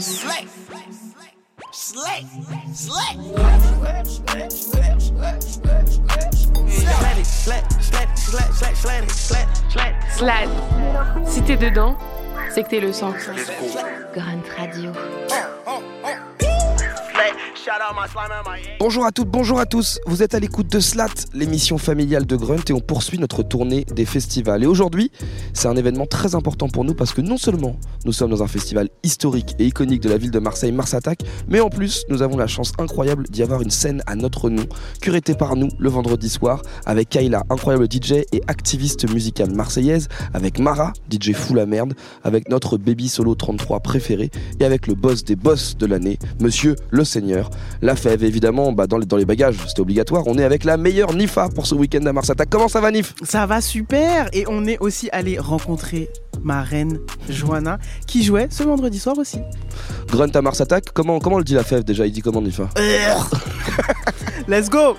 Slick. Slick. Slick. Slad. Si t'es dedans, c'est que t'es le sang. Grunt Radio. Bonjour à toutes, bonjour à tous. Vous êtes à l'écoute de Slat, l'émission familiale de Grunt, et on poursuit notre tournée des festivals. Et aujourd'hui, c'est un événement très important pour nous parce que non seulement nous sommes dans un festival historique et iconique de la ville de Marseille, Mars Attack, mais en plus, nous avons la chance incroyable d'y avoir une scène à notre nom, curatée par nous le vendredi soir, avec Kayla, incroyable DJ et activiste musicale marseillaise, avec Mara, DJ fou la merde, avec notre baby solo 33 préféré, et avec le boss des boss de l'année, monsieur le Seigneur. La fève, évidemment, bah, dans, les, dans les bagages, c'était obligatoire. On est avec la meilleure Nifa pour ce week-end à Mars Attack. Comment ça va, Nif? Ça va super et on est aussi allé rencontrer ma reine Johanna qui jouait ce vendredi soir aussi. Grunt à Mars Attack, comment, comment le dit la fève déjà? Il dit comment, Nifa? Let's go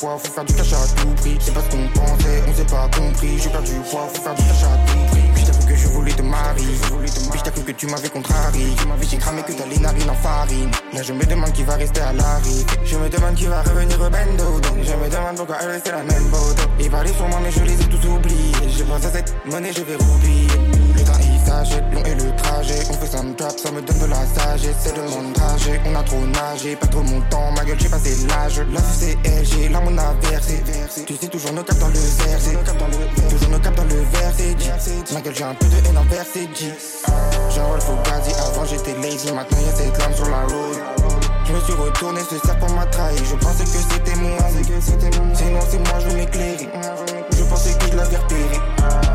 J'ai perdu poids, faut faire du cash pense à cette monnaie je vais oublier Le il s'achète, long est le trajet On fait ça me trap, ça me donne de la sagesse. C'est de mon trajet, on a trop nagé Pas trop mon temps, ma gueule j'ai passé l'âge. La c'est LG, là mon a versé. Tu sais toujours nos caps dans le verset Toujours nos caps dans le dit Ma gueule j'ai un peu de haine envers c'est dit Genre il faut gazi, avant j'étais lazy Maintenant y'a cette lame sur la road je me suis retourné, ce serpent m'a trahi. Je pensais que c'était moi, sinon c'est moi, je m'éclairais. Je pensais que je l'avais repéré.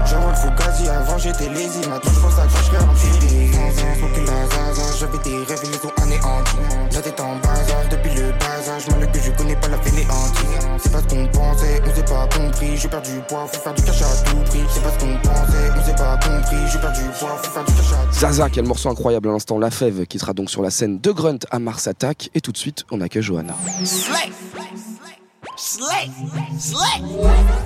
J'envoie le Fugazi, avant j'étais lazy. Maintenant je pense à quand je serais empilé. Sans aucune la zaza, j'avais des rêves, ils les ont anéantis. La tête en bazar, depuis le bas âge. Mal que je connais pas la fainéantie. C'est pas ce qu'on pensait, on s'est pas compris. J'ai perdu poids, faut faire du cash à tout prix. C'est pas ce qu'on pensait, on s'est pas compris. J'ai perdu poids, faut faire du cash à tout prix. Zaza, quel morceau incroyable à l'instant, La Fève, qui sera donc sur la scène de Grunt à Mars Attack. Et tout de suite, on accueille Johanna. Slick. Slick. Slick.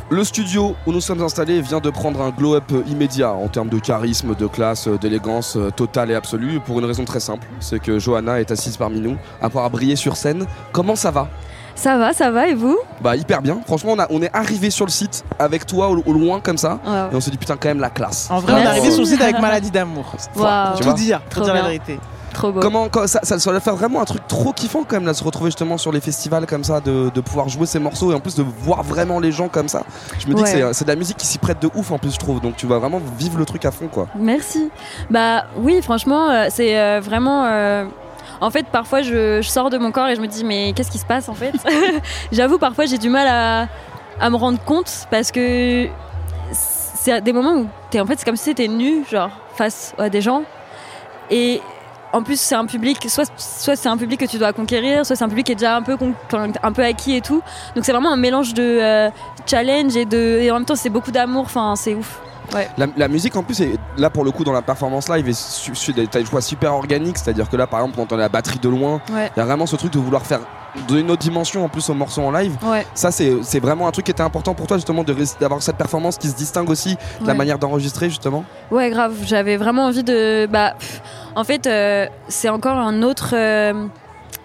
Le studio où nous sommes installés vient de prendre un glow-up immédiat en termes de charisme, de classe, d'élégance euh, totale et absolue, pour une raison très simple, c'est que Johanna est assise parmi nous, à pouvoir briller sur scène. Comment ça va? Ça va, ça va, et vous? Bah hyper bien. Franchement, on, a- on est arrivé sur le site avec toi au, au loin comme ça, et on s'est dit putain quand même la classe. En vrai, on est arrivé sur le site avec maladie d'amour. Tu tout vois dire, dire la vérité. Trop beau. Comment quand- ça, ça, ça va faire vraiment un truc trop kiffant quand même là, de se retrouver justement sur les festivals comme ça, de, de pouvoir jouer ces morceaux et en plus de voir vraiment les gens comme ça. Je me dis que Ouais. c'est- c'est de la musique qui s'y prête de ouf en plus je trouve, donc tu vas vraiment vivre le truc à fond quoi. Merci. Bah oui, franchement, euh, c'est euh, vraiment. euh, En fait, parfois, je, je sors de mon corps et je me dis, mais qu'est-ce qui se passe en fait J'avoue, parfois, j'ai du mal à, à me rendre compte parce que c'est des moments où t'es en fait, c'est comme si t'étais nu, genre face à des gens. Et en plus, c'est un public, soit, soit c'est un public que tu dois conquérir, soit c'est un public qui est déjà un peu, un peu acquis et tout. Donc c'est vraiment un mélange de euh, challenge et, de, et en même temps, c'est beaucoup d'amour. Enfin, c'est ouf. La, la musique en plus, est, là pour le coup dans la performance live, est t'as une choix super organique, c'est-à-dire que là par exemple on entend la batterie de loin, Ouais. il y a vraiment ce truc de vouloir faire donner une autre dimension en plus au morceau en live. Ouais. Ça c'est c'est vraiment un truc qui était important pour toi justement d'avoir cette performance qui se distingue aussi de la Ouais. manière d'enregistrer justement? Ouais, grave. J'avais vraiment envie de. Bah, pff, en fait, euh, c'est encore un autre. euh,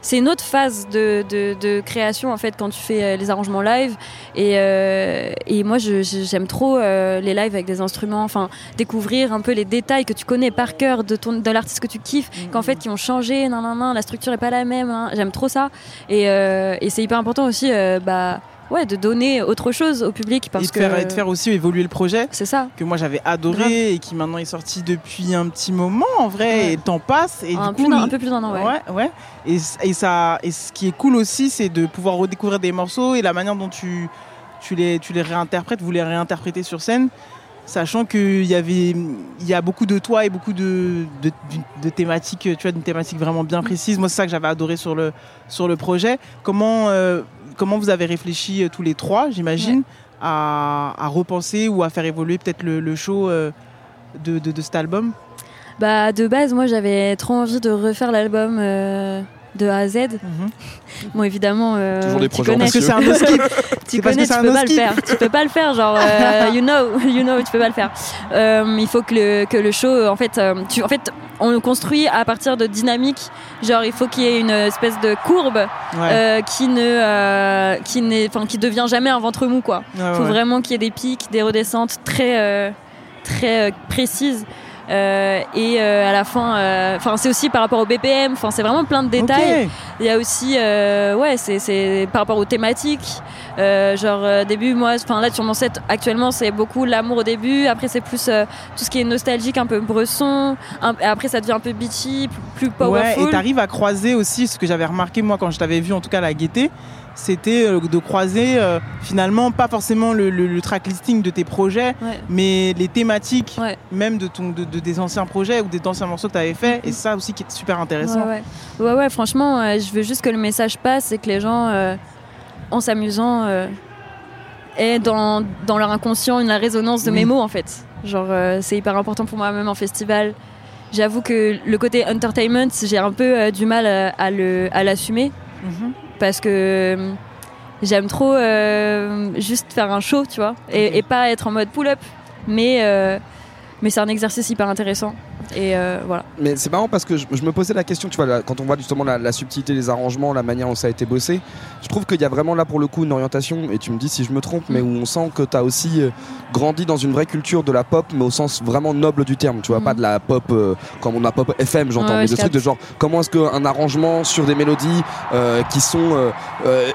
c'est une autre phase de, de, de création en fait quand tu fais euh, les arrangements live et, euh, et moi j'aime trop euh, les lives avec des instruments enfin découvrir un peu les détails que tu connais par cœur de ton de l'artiste que tu kiffes qu'en fait qui ont changé nan, nan, nan, la structure est pas la même hein. j'aime trop ça et, euh, et c'est hyper important aussi bah ouais, de donner autre chose au public parce et de que faire, et de faire aussi évoluer le projet c'est ça. que moi j'avais adoré et qui maintenant est sorti depuis un petit moment en vrai Ouais. et le temps passe et un, du coup plus d'un- un peu plus d'un an, ouais. ouais ouais et, et ça et ce qui est cool aussi c'est de pouvoir redécouvrir des morceaux et la manière dont tu tu les tu les réinterprètes vous les réinterprétez sur scène sachant qu'il y avait il y a beaucoup de toi et beaucoup de, de, thématiques tu vois d'une thématique vraiment bien précise moi c'est ça que j'avais adoré sur le sur le projet comment euh, comment vous avez réfléchi euh, tous les trois j'imagine à, à repenser ou à faire évoluer peut-être le, le show euh, de, de, de cet album? Bah de base, moi j'avais trop envie de refaire l'album euh, de A à Z. Bon évidemment, euh, Toujours des tu projets connais, parce que c'est un no skip tu connais, tu peux no pas le faire. Tu peux pas le faire, genre euh, you know, you know, tu peux pas le faire. Euh, il faut que le que le show, en fait, euh, tu, en fait, on le construit à partir de dynamiques. Genre il faut qu'il y ait une espèce de courbe Ouais. euh, qui ne, euh, qui n'est, enfin qui devient jamais un ventre mou quoi. Ouais, Il faut ouais. vraiment qu'il y ait des pics, des redescentes très, euh, très euh, précises. Euh, et euh, à la fin, euh, enfin c'est aussi par rapport au BPM. Enfin c'est vraiment plein de détails. Il y a aussi, euh, ouais, c'est, c'est par rapport aux thématiques. Euh, genre euh, début, moi, enfin là sur mon set actuellement, c'est beaucoup l'amour au début. Après c'est plus euh, tout ce qui est nostalgique, un peu bresson. Un- et après ça devient un peu beachy, plus, plus Ouais, powerful. et t'arrives à croiser aussi ce que j'avais remarqué moi quand je t'avais vu en tout cas à la gaieté, c'était de croiser euh, finalement pas forcément le, le, le track listing de tes projets, Ouais. mais les thématiques Ouais. même de, ton, de, de- des anciens projets ou des anciens morceaux que t'avais fait, et ça aussi qui est super intéressant. Ouais, ouais. ouais, ouais, franchement, euh, je veux juste que le message passe et que les gens, euh, en s'amusant, euh, aient dans, dans leur inconscient une résonance de Oui. mes mots, en fait. Genre, euh, c'est hyper important pour moi, même en festival. J'avoue que le côté entertainment, j'ai un peu euh, du mal à, à le- à l'assumer Mhm. parce que euh, j'aime trop juste faire un show, tu vois, et, et pas être en mode pull-up. Mais, mais c'est un exercice hyper intéressant. Et euh, voilà. Mais c'est marrant parce que je, je me posais la question, tu vois, là, quand on voit justement la, la subtilité des arrangements, la manière dont ça a été bossé, je trouve qu'il y a vraiment là pour le coup une orientation, et tu me dis si je me trompe, mais où on sent que tu as aussi euh, grandi dans une vraie culture de la pop, mais au sens vraiment noble du terme, tu vois, Mhm. pas de la pop euh, comme on a pop FM, j'entends, Ouais, mais des trucs de genre comment est-ce qu'un arrangement sur des mélodies qui sont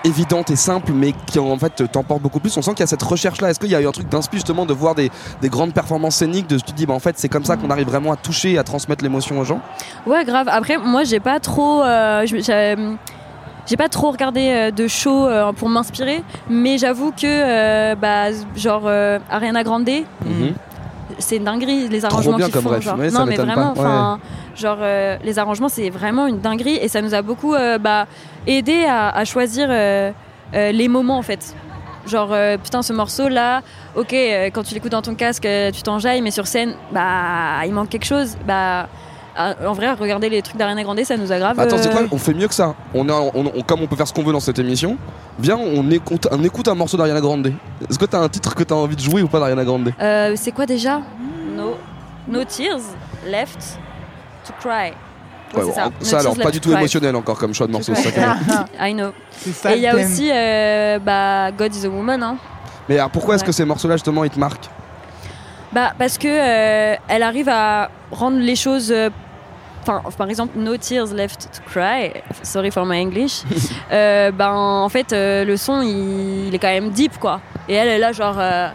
évidentes et simples, mais qui en fait t'emportent beaucoup plus, on sent qu'il y a cette recherche là. Est-ce qu'il y a eu un truc d'inspi justement de voir des, des grandes performances scéniques, de tu te dis, bah en fait c'est comme ça qu'on arrive vraiment à toucher, à transmettre l'émotion aux gens Ouais, grave. Après, moi, j'ai pas trop. euh, je- j'ai pas trop regardé euh, de show euh, pour m'inspirer, mais j'avoue que, euh, bah, genre, euh, Ariana Grande, Mhm. c'est une dinguerie, les arrangements qu'ils font. genre. Ouais, non, mais vraiment, genre, euh, les arrangements, c'est vraiment une dinguerie et ça nous a beaucoup bah, aidé à, à choisir les moments, en fait. Genre, euh, putain, ce morceau-là, ok, euh, quand tu l'écoutes dans ton casque, euh, tu t'enjailles, mais sur scène, bah, il manque quelque chose. Bah, ah, en vrai, regarder les trucs d'Ariana Grande, ça nous a grave. Attends, c'est euh, quoi On fait mieux que ça. On a, on- on- comme on peut faire ce qu'on veut dans cette émission, viens, on écoute, on écoute un morceau d'Ariana Grande. Est-ce que t'as un titre que t'as envie de jouer ou pas d'Ariana Grande? Euh, c'est quoi déjà? No, no tears left to cry. Ouais, Ouais, c'est ça. alors pas du to tout émotionnel encore comme choix de morceau. est- I know. Et il y a aussi euh, bah, God is a Woman. Hein. Mais alors pourquoi est-ce que ces morceaux-là justement ils te marquent? Bah, parce que euh, elle arrive à rendre les choses. euh, Enfin, par exemple, No Tears Left to Cry. Sorry for my English. Euh, ben, en fait, euh, le son, il, il est quand même deep, quoi. Et elle est là, genre, euh,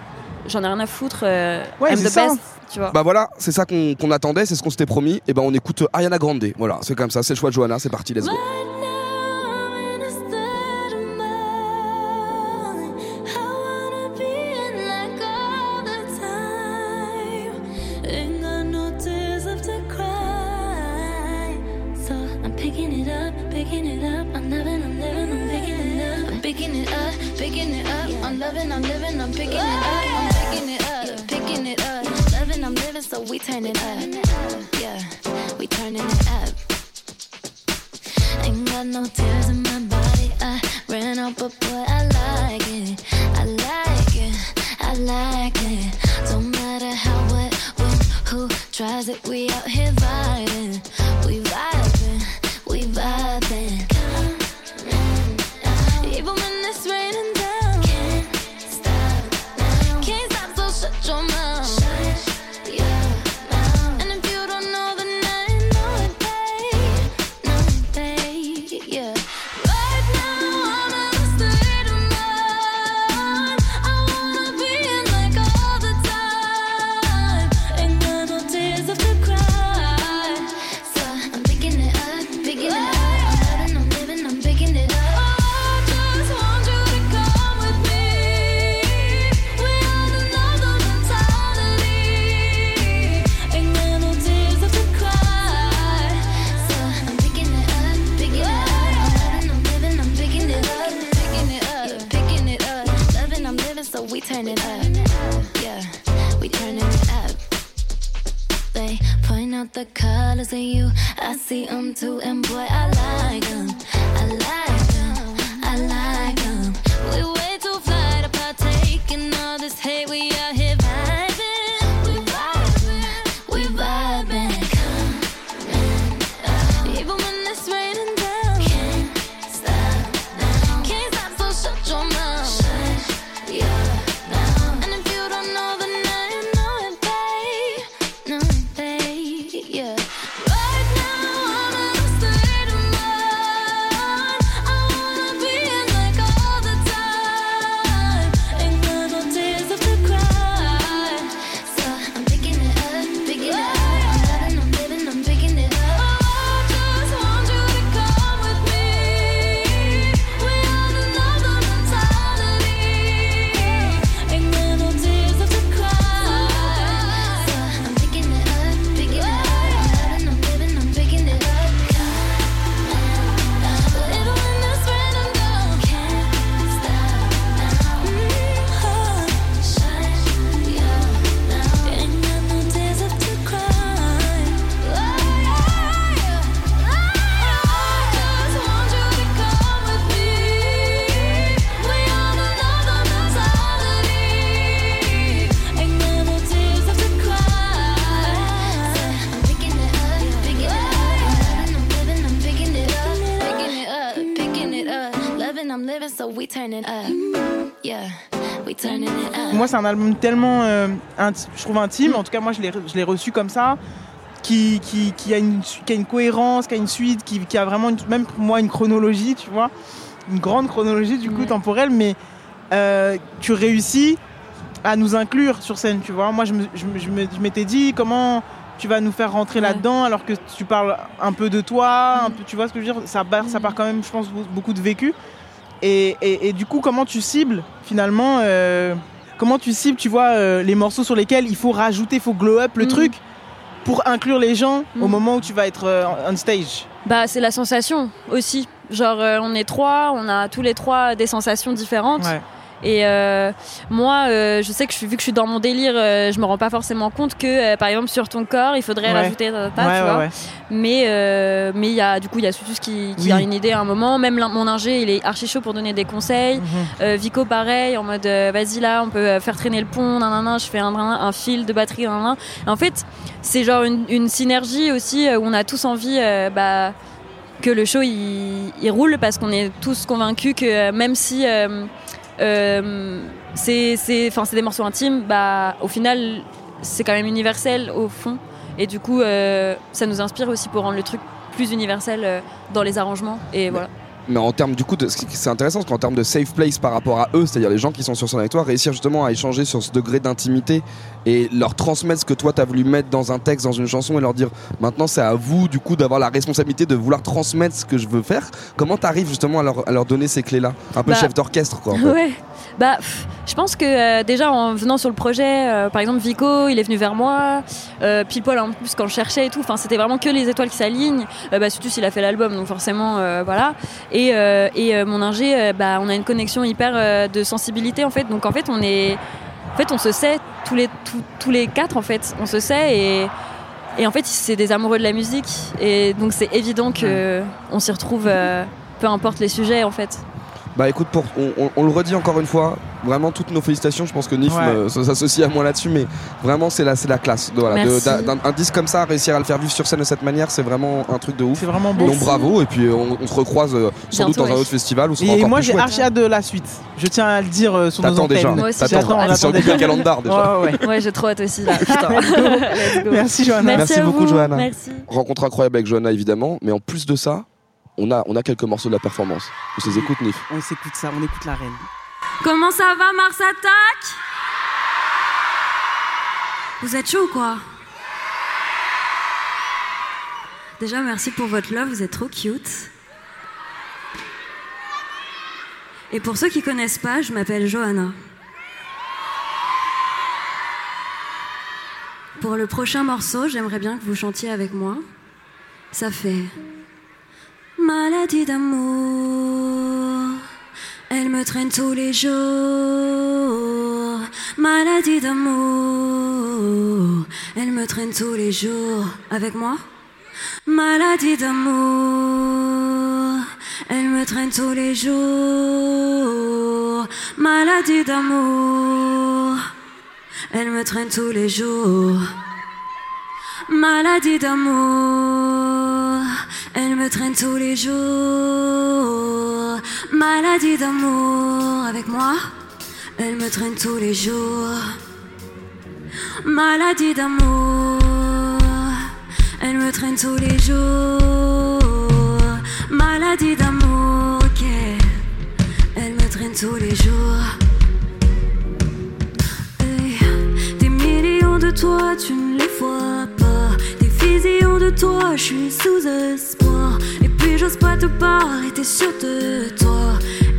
j'en ai rien à foutre. euh, Ouais, I'm the ça. best, tu vois. Bah voilà, c'est ça qu'on qu'on attendait, c'est ce qu'on s'était promis. Et ben on écoute Ariana Grande. Voilà, c'est comme ça, c'est le choix de Johanna, c'est parti, let's go. Turn it up. Yeah, we turning it up. They point out the colors of you. I see them too, and boy, I like them. I like c'est un album tellement, euh, inti- je trouve intime. En tout cas, moi, je l'ai, reçu comme ça, qui, qui, qui a une, qui a une cohérence, qui a une suite, qui, qui a vraiment, une- même pour moi, une chronologie, tu vois, une grande chronologie du coup Ouais. temporelle, mais euh, tu réussis à nous inclure sur scène, tu vois. Moi, je, me- je je m'étais dit comment tu vas nous faire rentrer Ouais. là-dedans alors que tu parles un peu de toi, un peu, tu vois ce que je veux dire? Ça part, ça part quand même, je pense, be- beaucoup de vécu. Et, et- et du coup, comment tu cibles finalement euh, Comment tu cibles, tu vois, euh, les morceaux sur lesquels il faut rajouter, il faut glow up le Mhm. truc pour inclure les gens au Mhm. moment où tu vas être euh, on stage? Bah, c'est la sensation aussi. Genre, euh, on est trois, on a tous les trois des sensations différentes. Ouais. Et euh, moi, euh, je sais que je vu que je suis dans mon délire, euh, je me rends pas forcément compte que, euh, par exemple, sur ton corps, il faudrait Ouais. rajouter ta, ta, Ouais, tu ouais, vois. ouais. Mais mais il y a du coup il y a Sutus qui, qui Oui. a une idée à un moment. Même mon ingé, il est archi chaud pour donner des conseils. Mhm. Vico pareil en mode vas-y là on peut faire traîner le pont nanana je fais un, un fil de batterie nanana. Et en fait c'est genre une, une synergie aussi où on a tous envie bah, que le show il, il roule parce qu'on est tous convaincus que même si c'est enfin c'est des morceaux intimes. Bah au final c'est quand même universel au fond. Et du coup euh, ça nous inspire aussi pour rendre le truc plus universel euh, dans les arrangements. Et voilà Mais en termes du coup, de, ce qui- c'est intéressant parce qu'en termes de safe place par rapport à eux, c'est-à-dire les gens qui sont sur scène avec toi, réussir justement à échanger sur ce degré d'intimité et leur transmettre ce que toi t'as voulu mettre dans un texte, dans une chanson et leur dire maintenant c'est à vous du coup d'avoir la responsabilité de vouloir transmettre ce que je veux faire. Comment t'arrives justement à leur, à leur donner ces clés-là? Un peu Bah, chef d'orchestre quoi. En fait. Ouais. Bah, pff, je pense que euh, déjà en venant sur le projet, euh, par exemple Vico, il est venu vers moi, euh, pile poil en plus quand je cherchais et tout. Enfin, c'était vraiment que les étoiles qui s'alignent. Euh, bah, surtout s'il a fait l'album, donc forcément, voilà. Et, et mon ingé, bah, on a une connexion hyper de sensibilité en fait. Donc en fait, on est, en fait, on se sait tous les tous, tous les quatre en fait, on se sait et et en fait, c'est des amoureux de la musique et donc c'est évident que on s'y retrouve. peu importe les sujets en fait. Bah écoute, pour, on, on- on le redit encore une fois, vraiment toutes nos félicitations. Je pense que Nif Ouais. euh, s'associe à moi là-dessus, mais vraiment c'est la, c'est la classe. De, voilà, de- Merci. d'un- d'un- un disque comme ça, réussir à le faire vivre sur scène de cette manière, c'est vraiment un truc de ouf. c'est vraiment beau Donc bravo, et puis euh, on, on se recroise euh, sans Bientôt, doute dans un autre festival où ce sera et encore moi j'ai archi hâte de la suite je tiens à le dire euh, sur nos antennes déjà, Moi aussi, t'attends. j'attends, sur déjà. Calendar déjà. Ouais, ouais, ouais. Ouais, j'ai trop hâte aussi là. Putain. Let's go. merci Johanna Merci à beaucoup. Johanna. Merci. Rencontre incroyable avec Johanna évidemment, mais en plus de ça, on a, on a quelques morceaux de la performance. On les écoute Nif. on s'écoute ça on écoute la reine Comment ça va, Mars Attack? Vous êtes chaud ou quoi? Déjà, merci pour votre love, vous êtes trop cute. Et pour ceux qui connaissent pas, je m'appelle Johanna. Pour le prochain morceau, j'aimerais bien que vous chantiez avec moi. Ça fait Maladie d'amour, elle me traîne tous les jours. Maladie d'amour, elle me traîne tous les jours avec moi? Maladie d'amour, elle me traîne tous les jours. Maladie d'amour, elle me traîne tous les jours. Maladie d'amour, elle me traîne tous les jours. Maladie d'amour avec moi, elle me traîne tous les jours. Maladie d'amour, elle me traîne tous les jours. Maladie d'amour, ok, elle me traîne tous les jours. Des millions de toi, tu ne les vois. De toi, je suis sous espoir. Et puis j'ose pas te parler, t'es sûr de toi.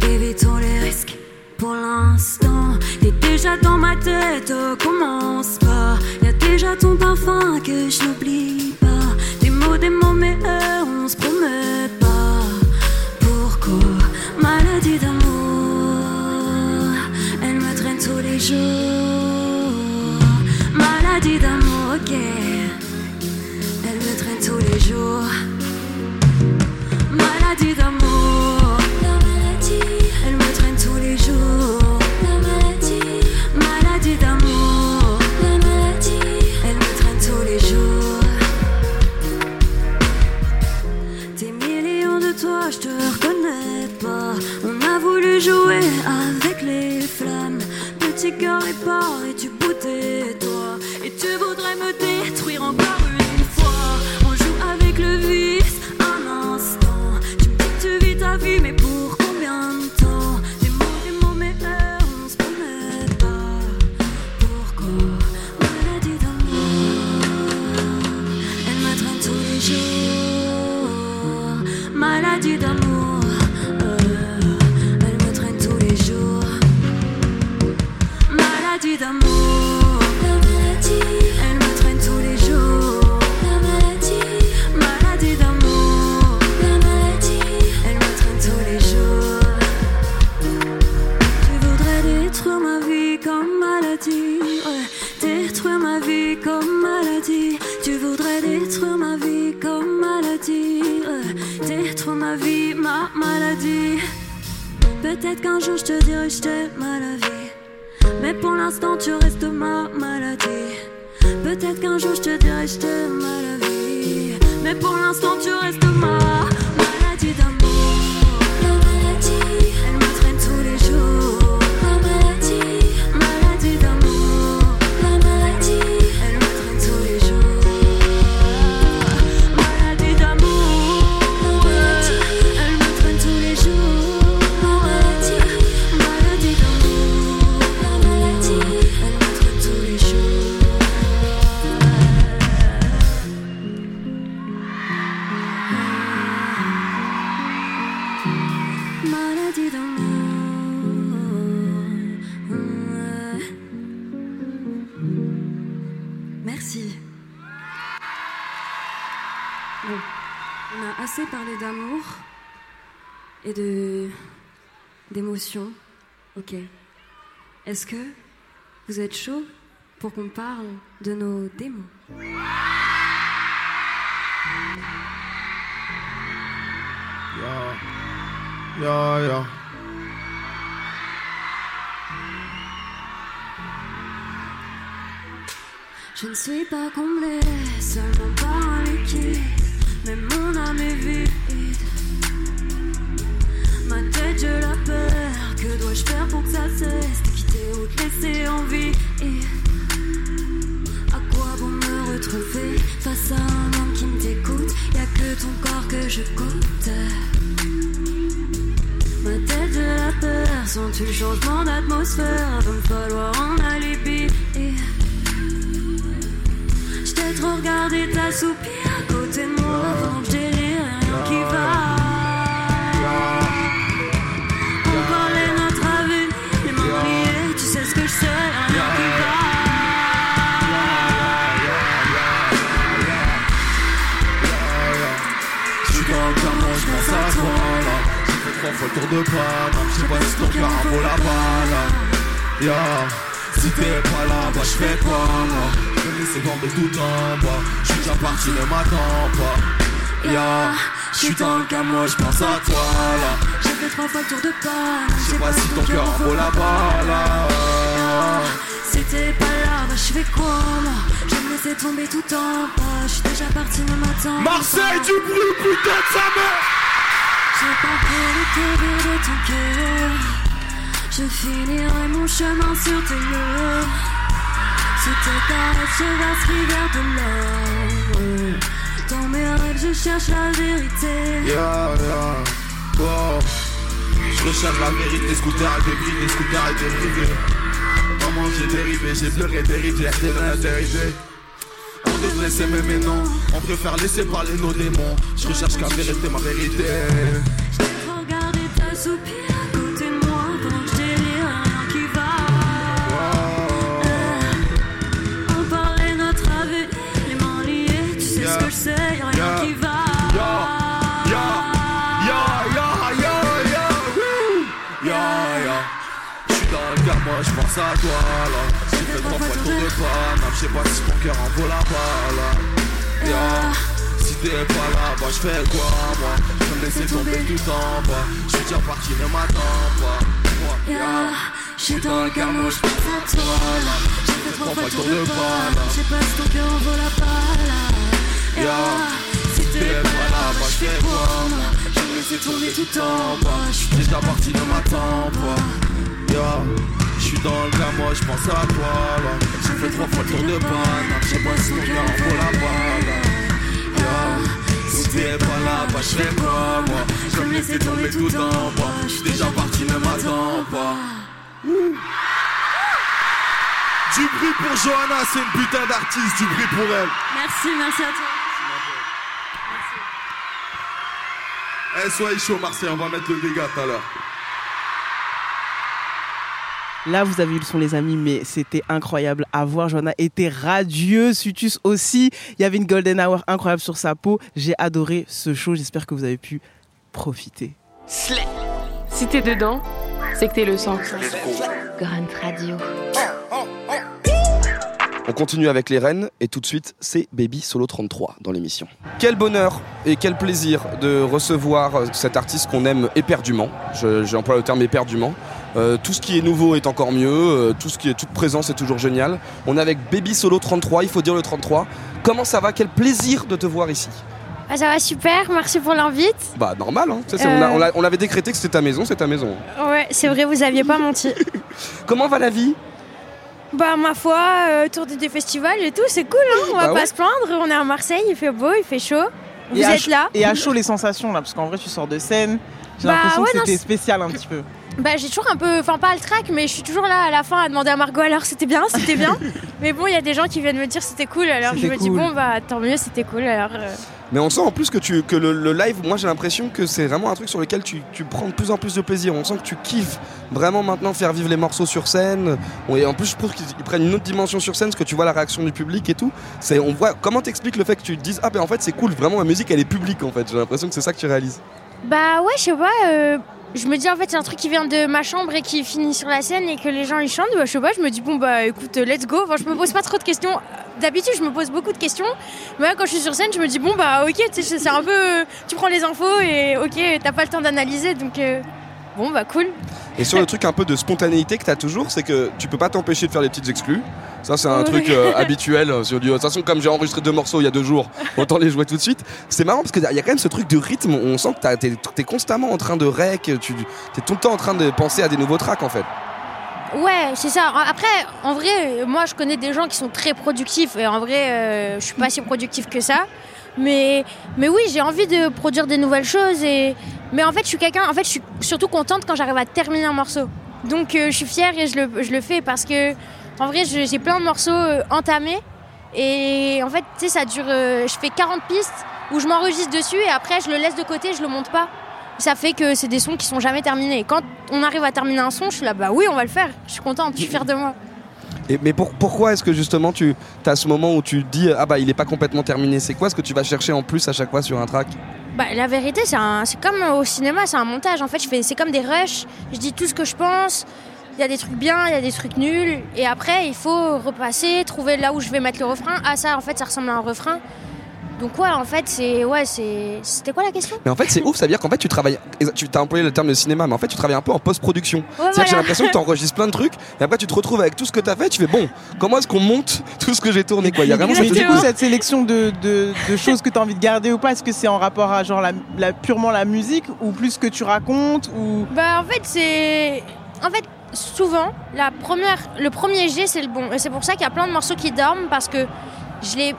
Évitons les risques pour l'instant. T'es déjà dans ma tête, oh, commence pas. Y a déjà ton parfum que je n'oublie pas. Des mots, des mots, mais euh, on se promet pas. Pourquoi Maladie d'amour, elle me traîne tous les jours. Maladie d'amour, Ok. Est-ce que vous êtes chaud pour qu'on parle de nos démons? Je ne suis pas comblée seulement par un liquide, mais mon âme est vide. Ma tête, je la perds. Que dois-je faire pour que ça cesse de quitter ou te laisser en vie À quoi bon me retrouver face à un homme qui me t'écoute Y'a que ton corps que je goûte. Ma tête, je la perds. Sens-tu le changement d'atmosphère Va me falloir un alibi. Je t'ai trop regardé t'assoupir à côté de moi avant que délire, rien qui va. Fois le tour de Paname, je sais pas si ton cœur en vaut la balle. Yeah. Si t'es pas là, bah je fais quoi moi? Je me laisser tomber tout en bas Je suis déjà parti, ne m'attends pas Ya Je suis dans le cas, moi je pense à toi là J'ai fait trois fois le tour de panne. Je sais pas si ton cœur en vaut la balle là Si t'es pas là, bah je fais quoi moi? Je me laisser tomber tout en bas. Je suis déjà parti, ne m'attends pas. Marseille du bruit, putain de sa mère J'ai peur de tomber de ton cœur. Je finirai mon chemin sur tes murs. Sous tes caresses, je rivière de l'or. Dans mes rêves, je cherche la vérité. Ya, ya, wow Je recherche la vérité, scooter et débris, des scooters et dérivés Maman j'ai dérivé, j'ai pleuré des rivières, des reins mais non, on préfère laisser parler nos démons. Je recherche qu'à vérité, ma vérité. Regardez ta soupir à côté de moi je délire, rien qui va. On parlait notre avenir, les mains liées, tu sais ce que je sais, y'a rien qui va. Ya, ya, ya, ya, ya, ya, wouh. ya, ya J'suis dans le cas, moi j'pense à toi là trois fois le tour de Paname, j'sais pas si ton cœur en vaut la balle. Si t'es pas là, bah j'fais quoi moi? J'vais me laisser tomber tout en bas. J'suis déjà parti, ne m'attends pas. Moi, Yeah. J'suis dans le cas, moi j'pense à toi. là. J'ai fait trois fois le tour de balle. Je sais pas si ton cœur en vaut la balle. ya Si t'es pas là, bah j'fais quoi moi? Je me laisser tomber tout en bas. J'suis Déjà parti, ne m'attends pas Ya, j'suis dans le moi j'pense à toi là. J'ai fait trois fois le tour de Paname, j'sais pas si ton vaut la balle. Ya, si t'es pas là, bah j'fais quoi moi? Je vais me laisser tomber tout en bas. J'suis déjà parti, ne m'attends pas. Du bruit pour Johanna, c'est une putain d'artiste, du bruit pour elle. Merci, merci à toi. Eh, soyez chaud Marseille, on va mettre le dégât tout à l'heure Là, vous avez eu le son, les amis, mais c'était incroyable à voir. Johanna était radieuse. Sutus aussi. Il y avait une golden hour incroyable sur sa peau. J'ai adoré ce show. J'espère que vous avez pu profiter. Si t'es dedans, c'est que t'es le sang. Grunt Radio. On continue avec les reines et tout de suite c'est Baby Solo 33 dans l'émission. Quel bonheur et quel plaisir de recevoir euh, cet artiste qu'on aime éperdument. Je- J'emploie le terme éperdument. Euh, tout ce qui est nouveau est encore mieux, euh, tout ce qui est toute présence est toujours génial. On est avec Baby Solo 33, il faut dire le 33. Comment ça va? Quel plaisir de te voir ici. Ah, ça va super, merci pour l'invite. Bah normal, hein. Ça, c'est- on a- Euh. on l'a- on l'avait décrété que c'était ta maison, c'est ta maison. Ouais, c'est vrai, vous aviez pas menti. Comment va la vie? Bah, ma foi, euh, autour des festivals et tout, c'est cool, hein on va Bah pas ouais. se plaindre. On est à Marseille, il fait beau, il fait chaud. Vous Et à êtes chaud- là Et à chaud les sensations là, parce qu'en vrai, tu sors de scène. J'ai Bah l'impression ouais, que c'était c'est- spécial un petit peu. Bah, j'ai toujours un peu. Enfin, pas le track, mais je suis toujours là à la fin à demander à Margot alors c'était bien, c'était bien. mais bon, il y a des gens qui viennent me dire c'était cool, alors je me dis bon, bah tant mieux, c'était cool. Alors. euh, Mais on sent en plus que, tu, que le, le live, moi j'ai l'impression que c'est vraiment un truc sur lequel tu, tu prends de plus en plus de plaisir. On sent que tu kiffes vraiment maintenant faire vivre les morceaux sur scène. Et en plus, je trouve qu'ils ils prennent une autre dimension sur scène, parce que tu vois la réaction du public et tout. C'est, on voit, comment t'expliques le fait que tu te dises Ah, ben en fait c'est cool, vraiment la musique elle est publique en fait. J'ai l'impression que c'est ça que tu réalises. Bah ouais, je sais pas. euh, je me dis en fait c'est un truc qui vient de ma chambre et qui finit sur la scène et que les gens ils chantent. Bah je sais pas. Je me dis bon bah écoute, let's go. Enfin, je me pose pas trop de questions. D'habitude je me pose beaucoup de questions. Mais là, quand je suis sur scène, je me dis bon bah ok, c'est un peu. Tu prends les infos et ok, t'as pas le temps d'analyser donc euh, bon bah cool. Et sur le truc un peu de spontanéité que tu as toujours, c'est que tu peux pas t'empêcher de faire des petites exclus. Ça, c'est un truc euh, habituel euh, sur du. De toute façon, comme j'ai enregistré deux morceaux il y a deux jours, autant les jouer tout de suite. C'est marrant parce qu'il y a quand même ce truc de rythme. On sent que t'es es constamment en train de rec, tu es tout le temps en train de penser à des nouveaux tracks en fait. Ouais, c'est ça. Après, en vrai, euh, moi, je connais des gens qui sont très productifs et en vrai, euh, je suis pas si productif que ça. Mais, mais oui, j'ai envie de produire des nouvelles choses et mais en fait, je suis quelqu'un. En fait, je suis surtout contente quand j'arrive à terminer un morceau. Donc, euh, je suis fière et je le, je le fais parce que en vrai, j'ai plein de morceaux euh, entamés et en fait, tu sais, ça dure. euh, je fais 40 pistes où je m'enregistre dessus et après, je le laisse de côté, je le monte pas. Ça fait que c'est des sons qui sont jamais terminés. Et quand on arrive à terminer un son, je suis là, bah oui, on va le faire. Je suis contente, je suis fière de moi. Et, mais pour- pourquoi est-ce que justement tu as ce moment où tu dis Ah bah il est pas complètement terminé? C'est quoi ce que tu vas chercher en plus à chaque fois sur un track? Bah, la vérité, c'est comme au cinéma, c'est un montage. En fait, c'est comme des rushs. Je dis tout ce que je pense. il y a des trucs bien, il y a des trucs nuls. Et après, il faut repasser, trouver là où je vais mettre le refrain. Ah, ça, en fait, ça ressemble à un refrain. Donc, ouais, en fait, c'est. Ouais, c'est. C'était quoi la question? Mais en fait, c'est ouf, ça veut dire qu'en fait, tu travailles. Tu as employé le terme de cinéma, mais en fait, tu travailles un peu en post-production. C'est-à-dire que j'ai l'impression que tu enregistres plein de trucs, et après, tu te retrouves avec tout ce que tu as fait, tu fais bon, comment est-ce qu'on monte tout ce que j'ai tourné, quoi? Il y a vraiment Mais cette du coup, cette sélection de, de- de choses que tu as envie de garder ou pas, est-ce que c'est en rapport à genre la, la- purement la musique ou plus ce que tu racontes ou? Bah, en fait, c'est. En fait, souvent, la première... le premier G, c'est le bon. Et c'est pour ça qu'il y a plein de morceaux qui dorment parce que je l'ai.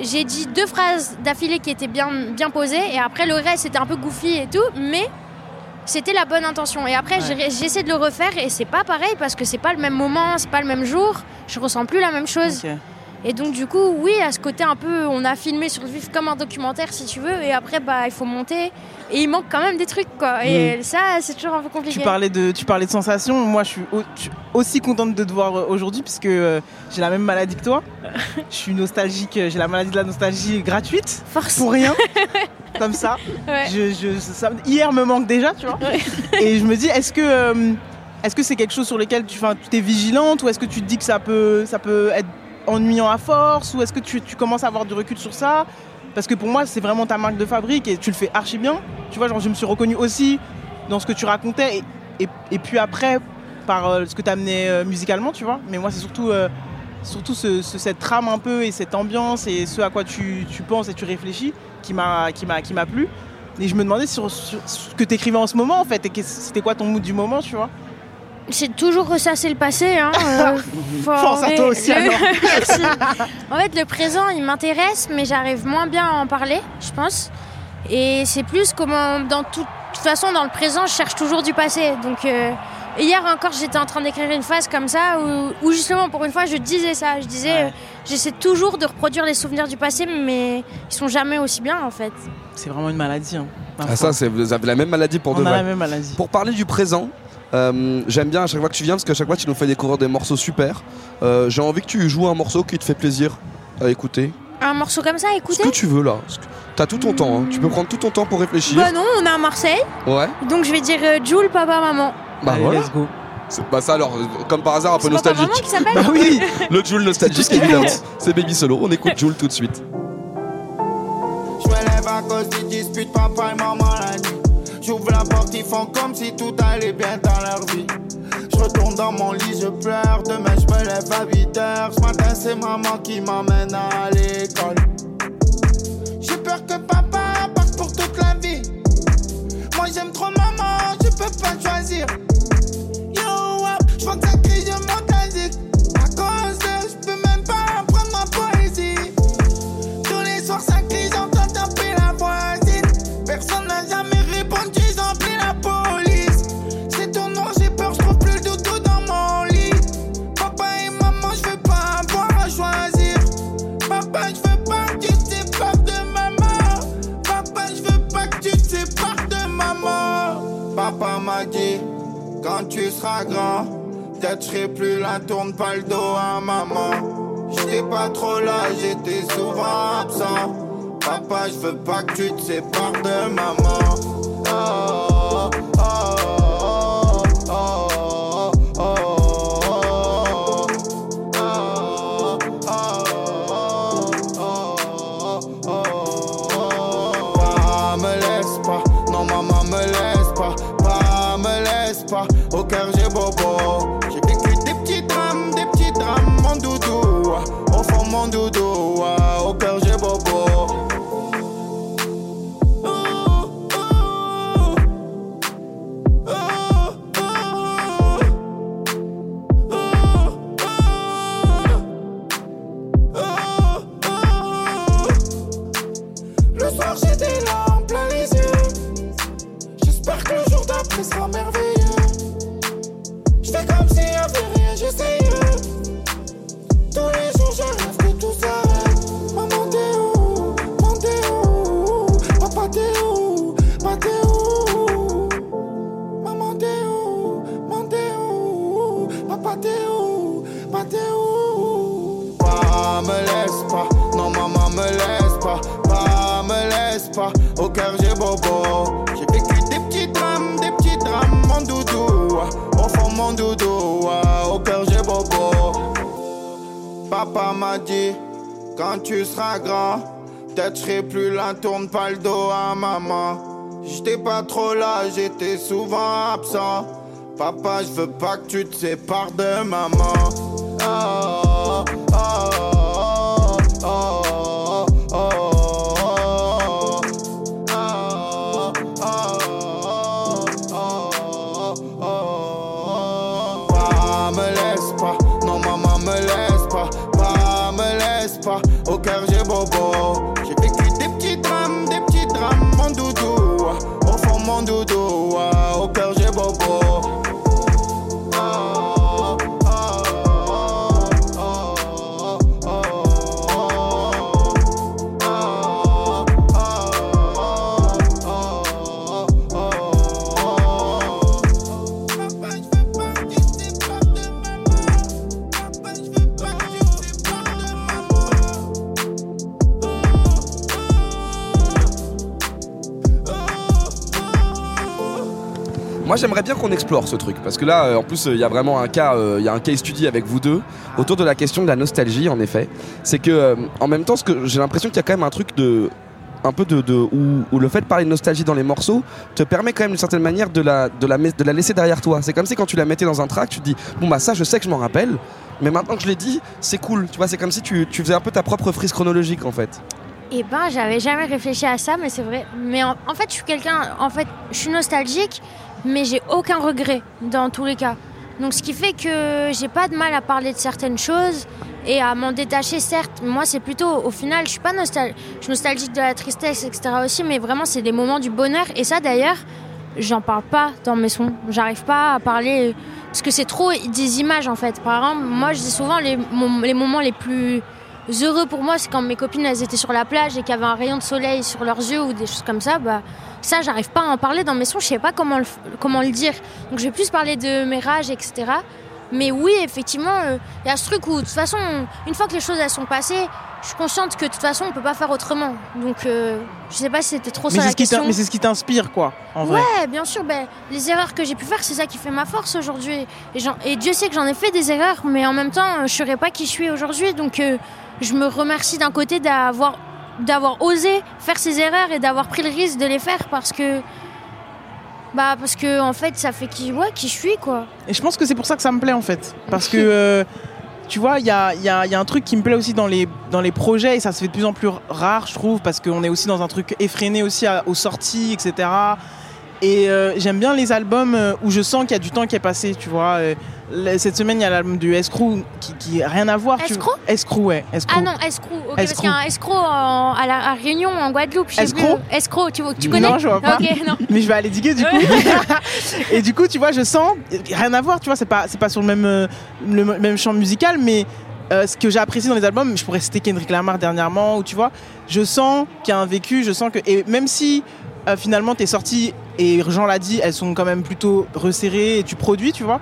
J'ai dit deux phrases d'affilée qui étaient bien, bien posées et après le reste c'était un peu goofy et tout, mais c'était la bonne intention. Et après j'ai- j'essaie de le refaire et c'est pas pareil parce que c'est pas le même moment, c'est pas le même jour, je ressens plus la même chose. Et donc du coup, oui, à ce côté un peu, on a filmé sur le vif comme un documentaire si tu veux, et après bah il faut monter et il manque quand même des trucs quoi. Et ça c'est toujours un peu compliqué. tu parlais de tu parlais de sensations. Moi, je suis, au- aussi contente de te voir euh, aujourd'hui puisque euh, j'ai la même maladie que toi. je suis nostalgique. euh, J'ai la maladie de la nostalgie gratuite pour rien, comme ça. Ouais. Je, je- ça- hier me manque déjà, tu vois. Et je me dis, est-ce que euh, est-ce que c'est quelque chose sur lequel tu, tu es vigilante ou est-ce que tu te dis que ça peut, ça peut être ennuyant à force ou est-ce que tu, commences à avoir du recul sur ça? Parce que pour moi, c'est vraiment ta marque de fabrique et tu le fais archi bien. Vois, genre, je me suis reconnue aussi dans ce que tu racontais et, puis après, par euh, ce que tu amené musicalement, tu vois. Mais moi, c'est surtout, euh, cette trame un peu et cette ambiance et ce à quoi tu, penses et tu réfléchis qui m'a plu. Et je me demandais sur, ce que tu écrivais en ce moment en fait et c'était quoi ton mood du moment, tu vois? C'est toujours ressasser le passé. Hein. euh, faut Force à toi aussi, le-. Merci. En fait, le présent, il m'intéresse, mais j'arrive moins bien à en parler, je pense. Et c'est plus comment, dans toute façon, dans le présent, je cherche toujours du passé. Donc, euh, hier encore, j'étais en train d'écrire une phase comme ça, où, où justement, pour une fois, je disais ça. Je disais, euh, j'essaie toujours de reproduire les souvenirs du passé, mais ils sont jamais aussi bien, en fait. C'est vraiment une maladie. hein, Ah, ça, c'est- vous avez la même maladie pour On de a vrai. la même maladie. Pour parler du présent, euh, j'aime bien à chaque fois que tu viens parce qu'à chaque fois tu nous fais découvrir des morceaux super. Euh, J'ai envie que tu joues un morceau qui te fait plaisir à écouter. Un morceau comme ça, Ce écoutez. que tu veux là. Ce que- T'as tout ton temps, hein. tu peux prendre tout ton temps pour réfléchir. Bah non, on est à Marseille, Ouais. donc je vais dire euh, Jules, papa, maman. Bah Allez, voilà. let's go. C'est- Bah ça alors, euh, comme par hasard, un peu C'est papa, maman nostalgique. qui s'appelle Bah oui. Le Joule nostalgique évidemment. C'est Baby Solo, on écoute Joule tout de suite. Je me lève à cause des disputes, papa et maman la nuit. J'ouvre la porte, ils font comme si tout allait bien dans leur vie. Je retourne dans mon lit, je pleure. Demain, je me lève à 8 heures. Ce matin, c'est maman qui m'emmène à l'école. J'ai peur que papa parte pour toute la vie. Moi, j'aime trop maman, je peux pas choisir. Yo, je que quand tu seras grand, peut-être je plus là, tourne pas le dos à maman. J'étais pas trop là, j'étais souvent absent. Papa, je veux pas que tu te sépares de maman. Oh, oh, oh, tourne pas le dos à maman. J'étais pas trop là, j'étais souvent absent. Papa, je veux pas que tu te sépares de maman. Oh, laisse pas, non maman me laisse pas, pas me laisse pas, au cœur j'ai bobo. Qu'on explore ce truc parce que là euh, en plus euh, il y a vraiment un cas euh, il y a un case study avec vous deux autour de la question de la nostalgie en effet. C'est que en même temps ce que j'ai l'impression qu'il y a quand même un truc de un peu de, de où, le fait de parler de nostalgie dans les morceaux te permet quand même d'une certaine manière de la, de, la, laisser derrière toi. C'est comme si quand tu la mettais dans un track, tu dis bon bah ça je sais que je m'en rappelle, mais maintenant que je l'ai dit, c'est cool. Tu vois, c'est comme si tu, tu faisais un peu ta propre frise chronologique en fait. Eh ben, j'avais jamais réfléchi à ça, mais c'est vrai. Mais en, en fait, je suis quelqu'un. En fait, je suis nostalgique, mais j'ai aucun regret dans tous les cas. Donc, ce qui fait que j'ai pas de mal à parler de certaines choses et à m'en détacher, certes. Moi, c'est plutôt, au final, je suis pas nostalgique de la tristesse, etc. aussi, mais vraiment, c'est des moments du bonheur. Et ça, d'ailleurs, j'en parle pas dans mes sons. J'arrive pas à parler parce que c'est trop des images en fait. Par exemple, moi, je dis souvent les moments les plus heureux pour moi, c'est quand mes copines elles étaient sur la plage et qu'il y avait un rayon de soleil sur leurs yeux ou des choses comme ça. Bah, ça, j'arrive pas à en parler dans mes sons, je sais pas comment le, comment le dire. Donc, je vais plus parler de mes rages, etc. Mais oui, effectivement, euh, il y a ce truc où, de toute façon, une fois que les choses elles sont passées, je suis consciente que de toute façon, on peut pas faire autrement. Donc, euh, je sais pas si c'était trop Mais ça la question. mais c'est ce qui t'inspire, quoi, en vrai. Ouais, bien sûr. Ben, les erreurs que j'ai pu faire, c'est ça qui fait ma force aujourd'hui. Et Dieu sait que j'en ai fait des erreurs, mais en même temps, euh, je serais pas qui je suis aujourd'hui. Donc, euh, je me remercie d'un côté d'avoir d'avoir osé faire ces erreurs et d'avoir pris le risque de les faire parce que bah parce que en fait ça fait qui ouais qui je suis quoi Et je pense que c'est pour ça que ça me plaît en fait. Parce que, euh, tu vois, il y a, y a- un truc qui me plaît aussi dans les, dans les projets et ça se fait de plus en plus rare, je trouve, parce qu'on est aussi dans un truc effréné aussi aux sorties, etc. Et euh, j'aime bien les albums euh, où je sens qu'il y a du temps qui est passé, tu vois. Euh, cette semaine, il y a l'album du Escrew qui, qui a rien à voir. tu- Escrew? Escrew, ouais. Escrew. ah non escroc ok parce qu'il y a un escroc en- à la à Réunion en Guadeloupe Escroc escroc tu, vois- tu connais Non, je vois pas. non Mais je vais aller diguer du coup. et du coup, tu vois, je sens rien à voir, tu vois, c'est pas c'est pas sur le même le même champ musical, mais euh, ce que j'ai apprécié dans les albums, je pourrais citer Kendrick Lamar dernièrement, ou tu vois, je sens qu'il y a un vécu, je sens que et même si euh, finalement tes sorties et Jean l'a dit, elles sont quand même plutôt resserrées et tu produis, tu vois.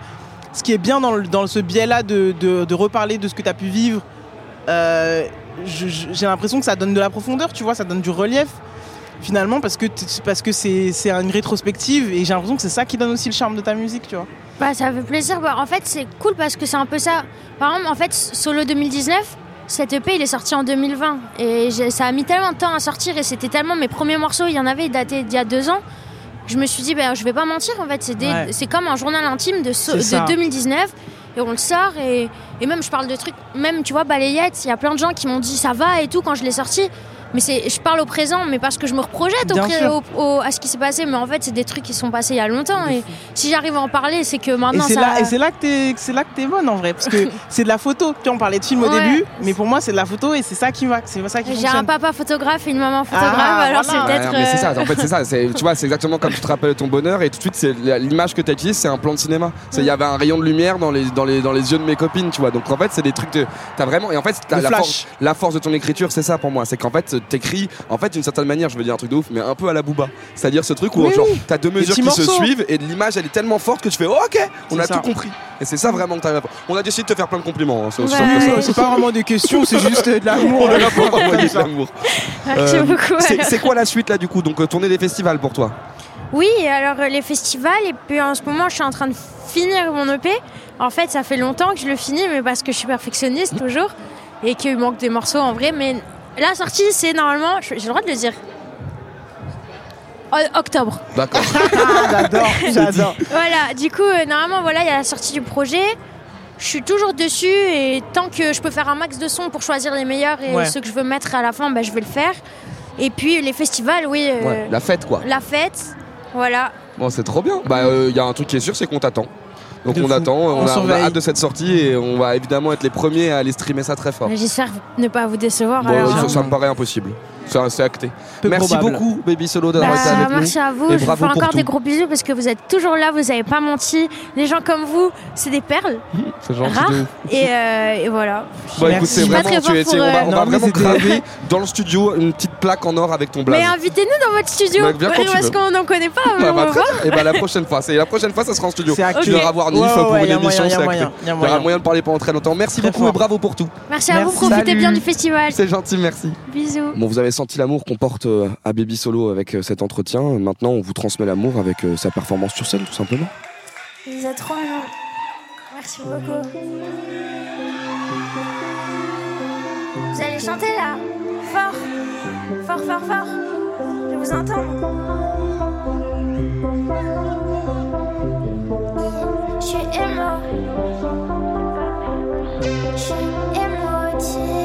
Ce qui est bien dans, ce biais-là de, reparler de ce que tu as pu vivre, euh, j'ai l'impression que ça donne de la profondeur, tu vois, ça donne du relief finalement parce que c'est une rétrospective et j'ai l'impression que c'est ça qui donne aussi le charme de ta musique, tu vois. Bah ça fait plaisir. Bah, en fait c'est cool parce que c'est un peu ça. Par exemple en fait Solo 2019, cet EP il est sorti en 2020 et ça a mis tellement de temps à sortir et c'était tellement mes premiers morceaux, il y en avait datés d'il y a deux ans. Je me suis dit ben je vais pas mentir en fait c'est des- Ouais. c'est comme un journal intime de, so- C'est ça. de 2019 et on le sort et, et même je parle de trucs même tu vois balayette il y a plein de gens qui m'ont dit ça va et tout quand je l'ai sorti mais c'est je parle au présent mais parce que je me reprojette au Bien pré- sûr. au- au- à ce qui s'est passé mais en fait c'est des trucs qui sont passés il y a longtemps et si j'arrive à en parler c'est que Et maintenant c'est ça là, et c'est là que t'es, c'est là que t'es bonne en vrai, parce que c'est de la photo. Tu on parlait de film au Ouais. début, mais pour moi c'est de la photo et c'est ça qui va, c'est ça qui j'ai un papa photographe et une maman photographe Ah, alors voilà. c'est peut-être Ouais, mais c'est ça, euh, en fait c'est ça, c'est- tu vois, c'est exactement comme tu te rappelles ton bonheur et tout de suite c'est l'image que tu as utilisée, c'est un plan de cinéma. C'est- Il y avait un rayon de lumière dans les, dans, les, dans les yeux de mes copines, tu vois. Donc en fait c'est des trucs de, t'as vraiment et en fait t'as la, force, la force de ton écriture, c'est ça pour moi, c'est qu'en fait t'écris, en fait d'une certaine manière, je veux dire un truc de ouf, mais un peu à la booba. C'est-à-dire ce truc où Oui, genre t'as deux mesures qui se suivent et l'image elle est tellement forte que tu fais oh, ok, on a ça. tout compris. Et c'est ça vraiment que t'arrives à On a décidé de te faire plein de compliments. hein, c'est Ouais. pas vraiment des questions, c'est juste de l'amour. De l'amour. merci Euh, beaucoup c'est- alors. C'est quoi la suite là du coup? Donc euh, tourner des festivals pour toi Oui, alors euh, les festivals, et puis en ce moment, je suis en train de finir mon EP. En fait, ça fait longtemps que je le finis, mais parce que je suis perfectionniste toujours, et qu'il manque des morceaux en vrai. Mais la sortie, c'est normalement, j'ai le droit de le dire, O- octobre. D'accord. j'adore, j'adore. Voilà, du coup, euh, normalement, voilà, il y a la sortie du projet. Je suis toujours dessus et tant que je peux faire un max de sons pour choisir les meilleurs et Ouais. ceux que je veux mettre à la fin, bah, je vais le faire. Et puis les festivals, oui. euh, Ouais, la fête quoi. la fête, voilà. Bon, c'est trop bien. Bah, il y a un truc qui est sûr, c'est qu'on t'attend. Donc De on fou. attend, on, On a, on a surveille. hâte de cette sortie et on va évidemment être les premiers à aller streamer ça très fort. J'espère ne pas vous décevoir. Bon, alors, ça, ça me paraît impossible. C'est acté. Peu Merci probable. beaucoup, Baby Solo, d'avoir Bah, été avec nous. merci à vous, Et je vous fais encore tout. des gros bisous parce que vous êtes toujours là, vous n'avez pas menti. Les gens comme vous, c'est des perles C'est gentil rares. de ouf. Et, euh, et voilà. Bah écoute, Je c'est vraiment, très tu es, on va, euh, on va vraiment graver dans le studio une petite plaque en or avec ton blaze. Mais invitez-nous dans votre studio Bah, quand tu parce qu'on n'en connaît pas. Bah, on bah, va très voir. bien. Et bah la prochaine fois, c'est la prochaine fois, ça sera en studio. Tu devras voir Nif pour une y a moyen, émission, y a c'est acté. moyen, y a Il y aura moyen. de parler pendant très longtemps. Merci beaucoup et bravo pour tout. Merci à vous, profitez bien du festival. C'est gentil, merci. Bisous. Bon, vous avez senti l'amour qu'on porte euh, à Baby Solo avec euh, cet entretien. Maintenant, on vous transmet l'amour avec euh, sa performance sur scène, tout simplement. Vous êtes trop mignons. Merci beaucoup. Vous allez chanter là Fort Fort, fort, fort Je vous entends. Je suis émo. Je suis émotive.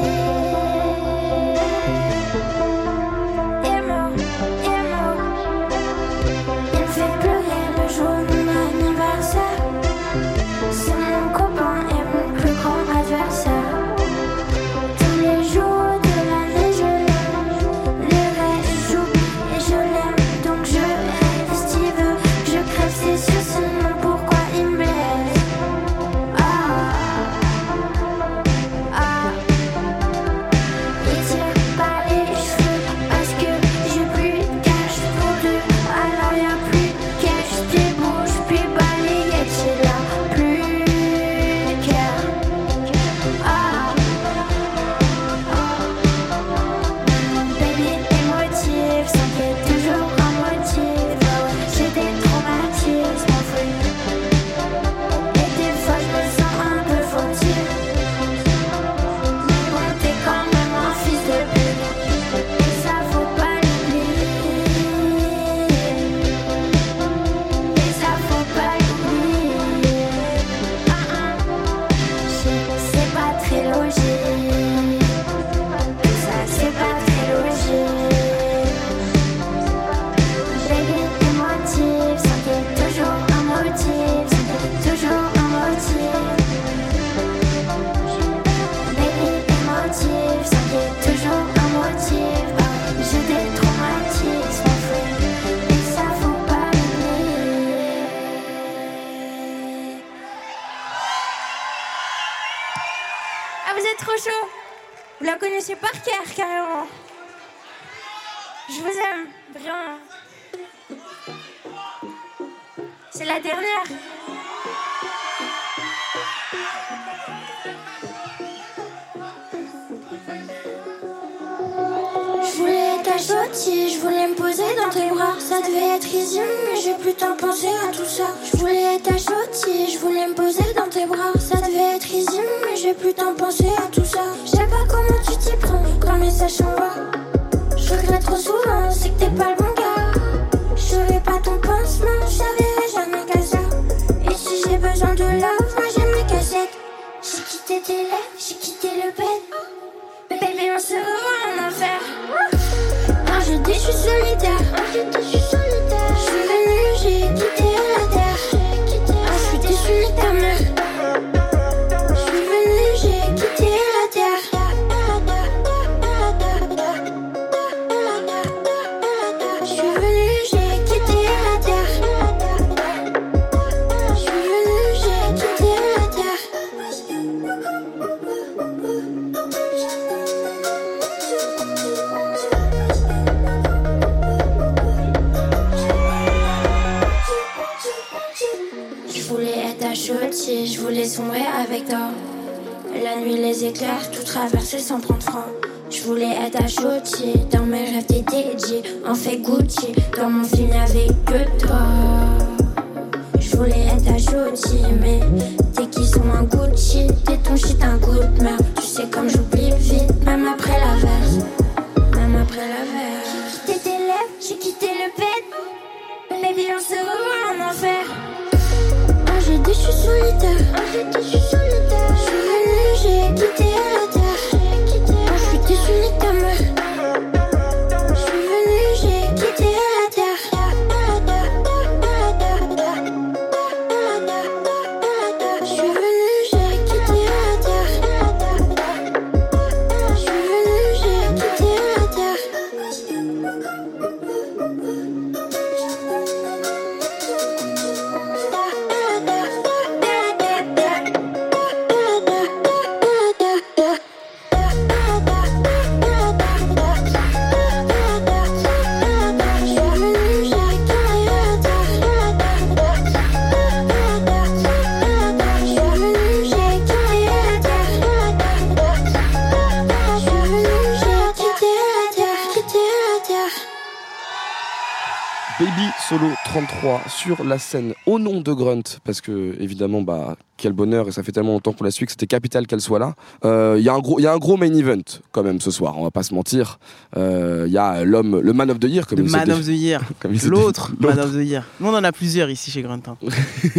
Solo 33 sur la scène au nom de Grunt parce que évidemment bah quel bonheur et ça fait tellement longtemps qu'on la suit que c'était capital qu'elle soit là. Euh, Il y a un gros il y a un gros main event quand même ce soir on va pas se mentir. Euh, Il y a l'homme le man of the year comme Le il man of the year. L'autre man of the year. Nous, on en a plusieurs ici chez Grunt. hein.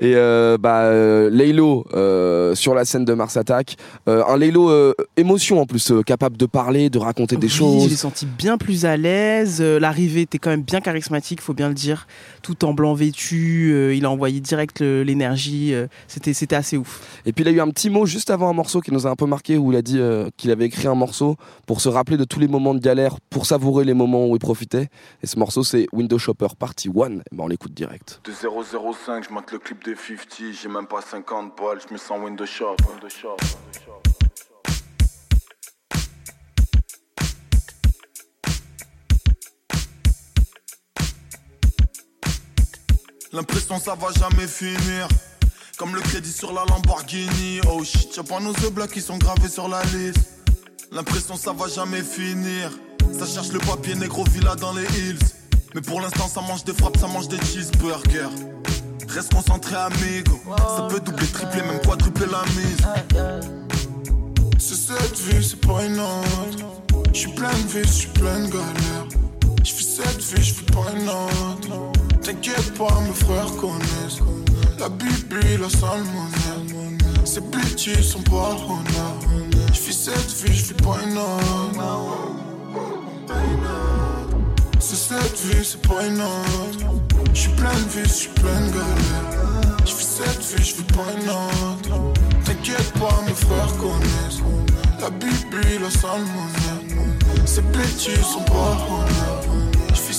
Et euh, bah euh, Laylo euh, sur la scène de Mars Attack, Euh, un Laylo euh, émotion en plus euh, capable de parler, de raconter des Oui, Je choses. l'ai senti bien plus à l'aise. Euh, L'arrivée était quand même bien charismatique, faut bien le dire. Tout en blanc vêtu, euh, il a envoyé direct l'énergie. C'était c'était assez ouf. Et puis il a eu un petit mot juste avant un morceau qui nous a un peu marqué où il a dit euh, qu'il avait écrit un morceau pour se rappeler de tous les moments de galère, pour savourer les moments où il profitait. Et ce morceau c'est Window Shopper Party 1. Et ben on l'écoute direct. De 005, je mate le clip de 50, j'ai même pas 50 balles, je me sens window shop. Window shop. L'impression ça va jamais finir. Comme le crédit sur la Lamborghini. Oh shit, y'a pas nos blocs qui sont gravés sur la liste. L'impression ça va jamais finir. Ça cherche le papier négro villa dans les hills. Mais pour l'instant ça mange des frappes, ça mange des cheeseburgers. Reste concentré amigo. Ça peut doubler, tripler, même quadrupler la mise. C'est cette vie, c'est pas une autre. J'suis plein de vie, j'suis plein de galères. J'fais cette vie, j'fais pas une autre. T'inquiète pas, mes frères connaissent. La Bibi, la salmonelle. Ces petits sont pas honnêtes. J'fais cette vie, j'fais pas une autre. C'est cette vie, c'est pas une autre. J'suis plein de vie, j'suis plein de galères. J'fais cette vie, j'fais pas une autre. T'inquiète pas, mes frères connaissent. La Bibi, la salmonelle. Ces petits sont pas honnêtes.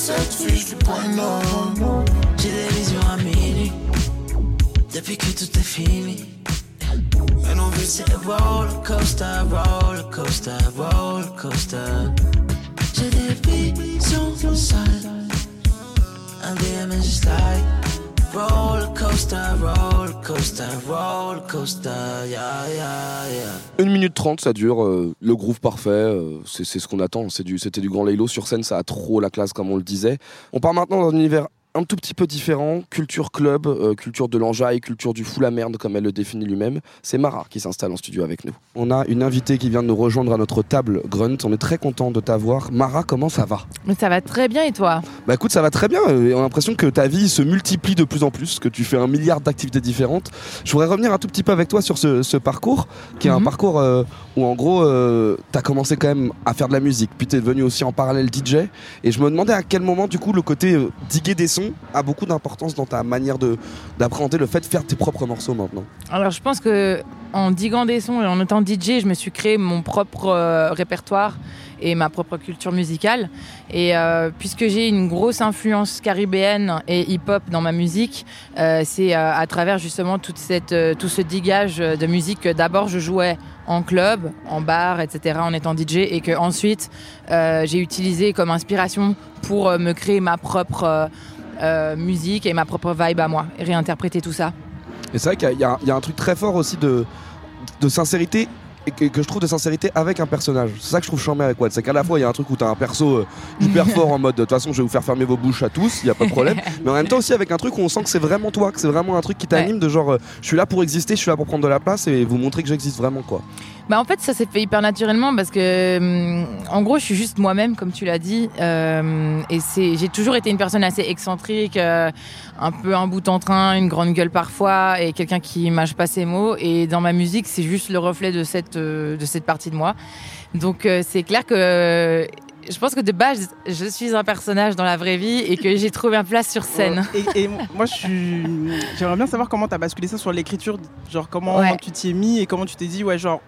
Vie. J'ai des visions à minuit Depuis que tout est fini. Et nos vies c'est roller coaster, roller coaster, roller coaster. J'ai des visions sales. Un DM is just 1 minute 30 ça dure, euh, le groove parfait, euh, c'est ce qu'on attend, c'était du, grand Laylo sur scène, ça a trop la classe comme on le disait. On part maintenant dans un univers un tout petit peu différent, culture club, euh, culture de l'enjaille, culture du fou la merde comme elle le définit lui-même. C'est Mara qui s'installe en studio avec nous. On a une invitée qui vient de nous rejoindre à notre table Grunt, on est très content de t'avoir. Mara, comment ça va? Mais ça va très bien et toi? Bah écoute, ça va très bien. euh, On a l'impression que ta vie se multiplie de plus en plus, que tu fais un milliard d'activités différentes. Je voudrais revenir un tout petit peu avec toi sur ce, ce parcours, qui est un Mhm. parcours euh, où en gros, t'as commencé quand même à faire de la musique, puis t'es devenu aussi en parallèle DJ. Et je me demandais à quel moment, du coup, le côté diguer des sons a beaucoup d'importance dans ta manière de d'appréhender le fait de faire tes propres morceaux maintenant. Alors je pense que en diguant des sons et en étant DJ, je me suis créé mon propre euh, répertoire et ma propre culture musicale. Et euh, puisque j'ai une grosse influence caribéenne et hip-hop dans ma musique, euh, c'est à travers justement tout ce digage de musique que d'abord je jouais en club, en bar, etc., en étant DJ, et que ensuite j'ai utilisé comme inspiration pour me créer ma propre euh, musique et ma propre vibe à moi, et réinterpréter tout ça. Et c'est vrai qu'il y, a- y un truc très fort aussi de, de sincérité et que, que je trouve de sincérité avec un personnage. C'est ça que je trouve charmé avec Watt. C'est qu'à la fois, il y a un truc où t'as un perso euh, hyper fort en mode de toute façon, je vais vous faire fermer vos bouches à tous, il y a pas de problème. mais en même temps aussi avec un truc où on sent que c'est vraiment toi, que c'est vraiment un truc qui t'anime de genre, euh, je suis là pour exister, je suis là pour prendre de la place et vous montrer que j'existe vraiment quoi. Bah en fait ça s'est fait hyper naturellement parce que hum, en gros je suis juste moi-même comme tu l'as dit euh, et c'est j'ai toujours été une personne assez excentrique euh, un peu un bout en train une grande gueule parfois et quelqu'un qui mâche pas ses mots et dans ma musique c'est juste le reflet de cette euh, de cette partie de moi donc c'est clair que je pense que de base je suis un personnage dans la vraie vie et que j'ai trouvé un place sur scène Et, et moi, je suis. J'aimerais bien savoir comment t'as basculé ça sur l'écriture. Genre, comment Ouais. tu t'y es mis et comment tu t'es dit, ouais, genre,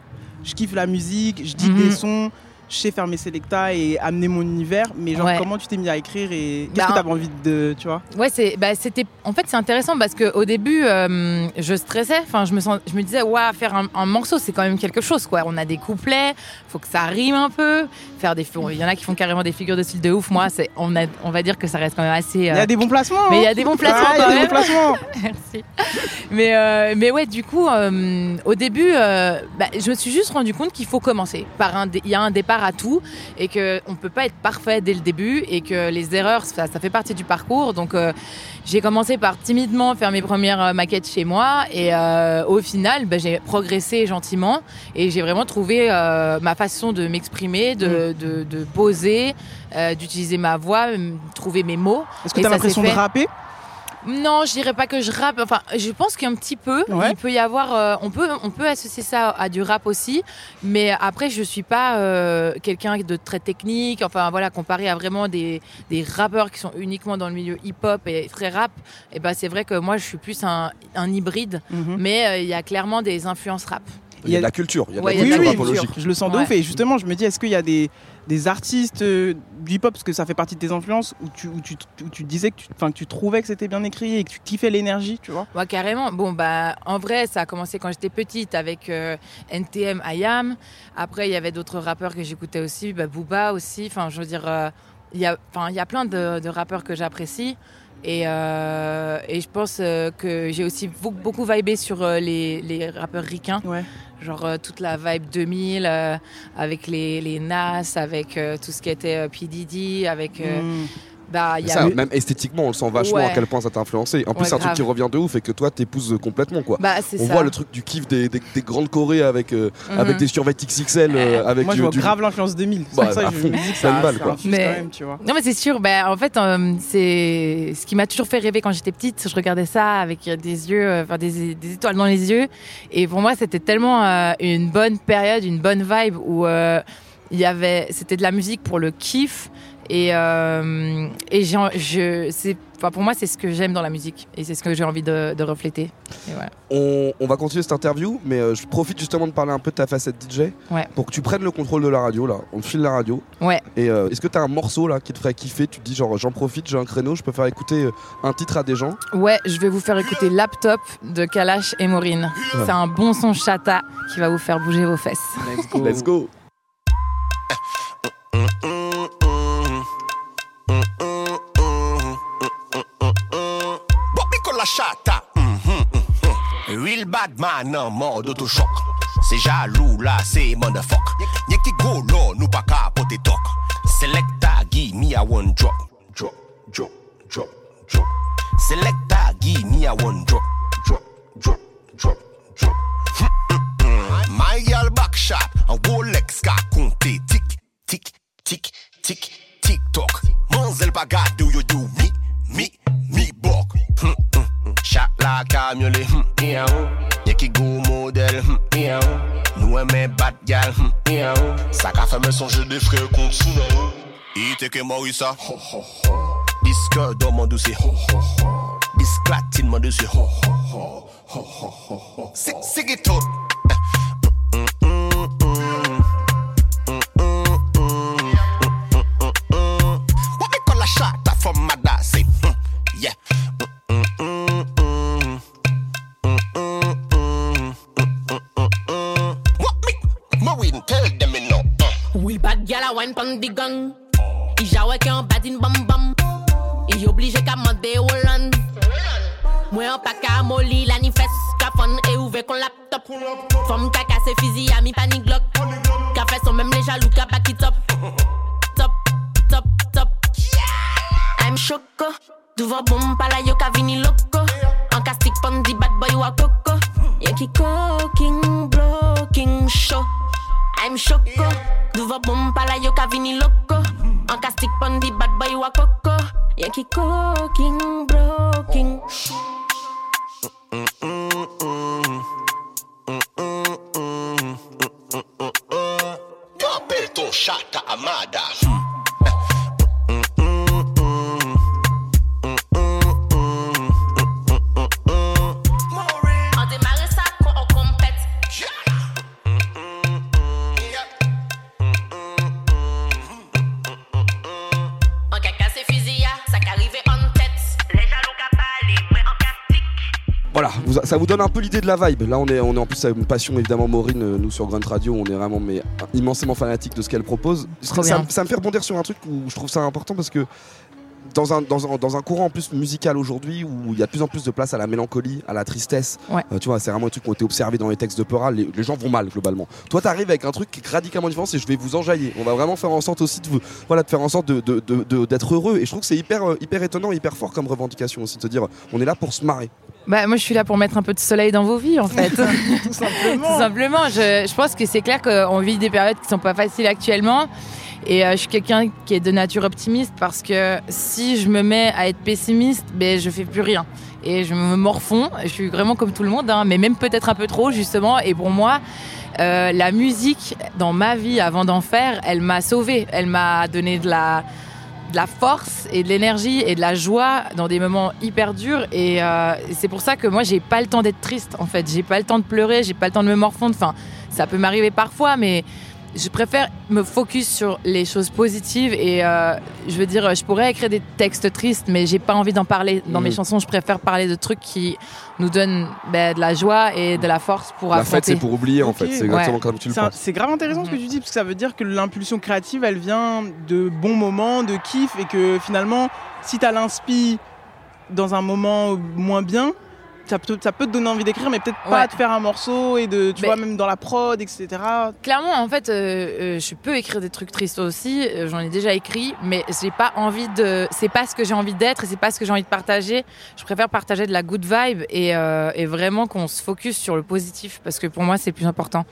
je kiffe la musique, je dis Mhm. des sons, je sais faire mes selectas et amener mon univers. Mais genre, Ouais. comment tu t'es mis à écrire et qu'est-ce Bah, que t'avais envie de. Tu vois? Ouais, c'est, bah, c'était, en fait, c'est intéressant parce qu'au début, euh, je stressais. Enfin, je me sens, je me disais, ouais, faire un, un morceau, c'est quand même quelque chose, quoi. On a des couplets, faut que ça rime un peu. Faire des, il y en a qui font carrément des figures de style de ouf. Moi, c'est, on a, on va dire que ça reste quand même assez. Il y a des bons placements. Mais il y hein. a des bons placements Ah, il y a quand des même. bons placements. Merci. Mais, euh, mais ouais, du coup, euh, au début, euh, bah, je me suis juste rendu compte qu'il faut commencer. Par un, il y a un départ à tout et que on peut pas être parfait dès le début et que les erreurs, ça, ça fait partie du parcours. Donc, euh, j'ai commencé par timidement faire mes premières euh, maquettes chez moi et euh, au final, bah, j'ai progressé gentiment et j'ai vraiment trouvé euh, ma façon de m'exprimer, de, de, de poser, d'utiliser ma voix, trouver mes mots. Est-ce que t'as ça l'impression de rapper? Non, je dirais pas que je rappe. Enfin, je pense qu'un petit peu. Ouais. Il peut y avoir. euh, on peut, on peut associer ça à du rap aussi. Mais après, je suis pas euh, quelqu'un de très technique. Enfin, voilà, comparé à vraiment des, des rappeurs qui sont uniquement dans le milieu hip-hop et très rap. Et ben, c'est vrai que moi, je suis plus un, un hybride. Mhm. Mais euh, il y a clairement des influences rap. Il y a de la culture, il y a de Ouais, la culture apologique. Je le sens de Ouais. ouf et justement, je me dis, est-ce qu'il y a des, des artistes euh, du hip-hop, parce que ça fait partie de tes influences, où tu, où tu, où tu disais que tu, enfin, que tu trouvais que c'était bien écrit et que tu kiffais l'énergie, tu vois? Ouais, carrément. Bon, bah, en vrai, ça a commencé quand j'étais petite avec euh, NTM, IAM. Après, il y avait d'autres rappeurs que j'écoutais aussi, bah, Booba aussi. Enfin, je veux dire, euh, il y a, enfin, il y a plein de, de rappeurs que j'apprécie. Et, euh, et je pense euh, que j'ai aussi beaucoup, beaucoup vibé sur euh, les, les rappeurs ricains. Ouais. Genre toute la vibe 2000 euh, avec les, les Nas, avec euh, tout ce qui était P. Diddy, avec. Mm. Bah, il y a Ça, eu- même esthétiquement, on le sent vachement Ouais. à quel point ça t'a influencé. En plus, c'est un truc qui revient de ouf et que toi, t'épouses complètement quoi. Bah, c'est on ça. voit le truc du kiff des, des, des grandes chorées avec, euh, Mhm. avec des survêtements XXL, euh, avec Moi, du, je vois du- grave l'influence 2000. C'est Bah, pour ça je me dis que C'est une ça, balle, ça quoi. infuse Mais- quand même, tu vois. Non mais c'est sûr, ben, en fait euh, c'est ce qui m'a toujours fait rêver quand j'étais petite, je regardais ça avec des yeux, euh, enfin des, des étoiles dans les yeux et pour moi c'était tellement euh, une bonne période, une bonne vibe où euh, il y avait c'était de la musique pour le kiff et euh, et j'ai- je c'est enfin pour moi c'est ce que j'aime dans la musique et c'est ce que j'ai envie de, de refléter. Et voilà. On, on va continuer cette interview, mais euh, je profite justement de parler un peu de ta facette DJ Ouais. pour que tu prennes le contrôle de la radio là. On te file la radio. Ouais. Et euh, est-ce que t'as un morceau là qui te ferait kiffer? Tu te dis genre j'en profite, j'ai un créneau, je peux faire écouter un titre à des gens? Ouais, je vais vous faire écouter Laptop de Kalash et Maureen. Ouais. C'est un bon son chata qui va vous faire bouger vos fesses. Let's go. Let's go. Bobby con la. Mhm, mhm. Real bad man en mode autochoc. C'est jaloux là, c'est motherfuck. Y'a qui go là, nous pas capoter talk. Selecta, give me a one drop. Drop, drop, drop, drop. Selecta, give me a one drop. Drop, drop, drop, drop. My girl back shot, un Rolex ka compter tic, tic, tic, tic, tic toc. Mademoiselle Paga, do you do me, me, me bok? Hmm, hmm, hmm. Shot like a mule, hmm, yeah, oh. Ye ki go model, hmm, yeah, oh. Nous aimons bat gal, hmm, yeah, oh. Ça qu'a fait me songer des frères contre Suna, Ite que Morissa, ho, ho, ho. Disque dans mon dossier, ho, ho, ho. Disclatine mon dossier, ho, ho, ho, ho, ho, ho. C'est, laptop. Femme caca, c'est fusil à mi panique glock. De la vibe. Là, on est, on est en plus avec une passion évidemment Maureen, euh, nous sur Grunt Radio, on est vraiment mais immensément fanatique de ce qu'elle propose. Ça, ça me fait rebondir sur un truc où je trouve ça important parce que dans un, dans un, dans un courant en plus musical aujourd'hui où il y a de plus en plus de place à la mélancolie, à la tristesse, Ouais. euh, tu vois, c'est vraiment un truc qui ont été observés dans les textes de Pearl, les, les gens vont mal globalement. Toi, t'arrives avec un truc qui est radicalement différent, c'est je vais vous enjailler. On va vraiment faire en sorte aussi de vous, voilà, de faire en sorte de, de- de- de- d'être heureux. Et je trouve que c'est hyper, euh, hyper étonnant, hyper fort comme revendication aussi de se dire, on est là pour se marrer. Bah, moi, je suis là pour mettre un peu de soleil dans vos vies, en fait. Tout simplement. Tout simplement. Je, je pense que c'est clair qu'on vit des périodes qui sont pas faciles actuellement. Et euh, je suis quelqu'un qui est de nature optimiste parce que si je me mets à être pessimiste, ben, je fais plus rien. Et je me morfonds. Je suis vraiment comme tout le monde, hein, mais même peut-être un peu trop, justement. Et pour moi, euh, la musique, dans ma vie, avant d'en faire, elle m'a sauvée. Elle m'a donné de la, force et de l'énergie et de la joie dans des moments hyper durs. Et euh, c'est pour ça que moi, j'ai pas le temps d'être triste, en fait. J'ai pas le temps de pleurer, j'ai pas le temps de me morfondre. Enfin, ça peut m'arriver parfois, mais je préfère me focus sur les choses positives et euh, je veux dire, je pourrais écrire des textes tristes, mais j'ai pas envie d'en parler dans mes Mhm. chansons. Je préfère parler de trucs qui nous donnent ben, de la joie et de la force pour La affronter. fête, c'est pour oublier en fait. C'est exactement Ouais. comme tu le penses. C'est grave intéressant ce que tu dis, parce que ça veut dire que l'impulsion créative, elle vient de bons moments, de kiff, et que finalement, si t'as l'inspi dans un moment moins bien, ça peut, ça peut te donner envie d'écrire, mais peut-être pas de faire un morceau et de, tu Mais- vois, même dans la prod, etc. Clairement, en fait, euh, euh, je peux écrire des trucs tristes aussi. euh, J'en ai déjà écrit, mais j'ai pas envie de. C'est pas ce que j'ai envie d'être et c'est pas ce que j'ai envie de partager. Je préfère partager de la good vibe et, et vraiment qu'on se focus sur le positif parce que pour moi, c'est le plus important.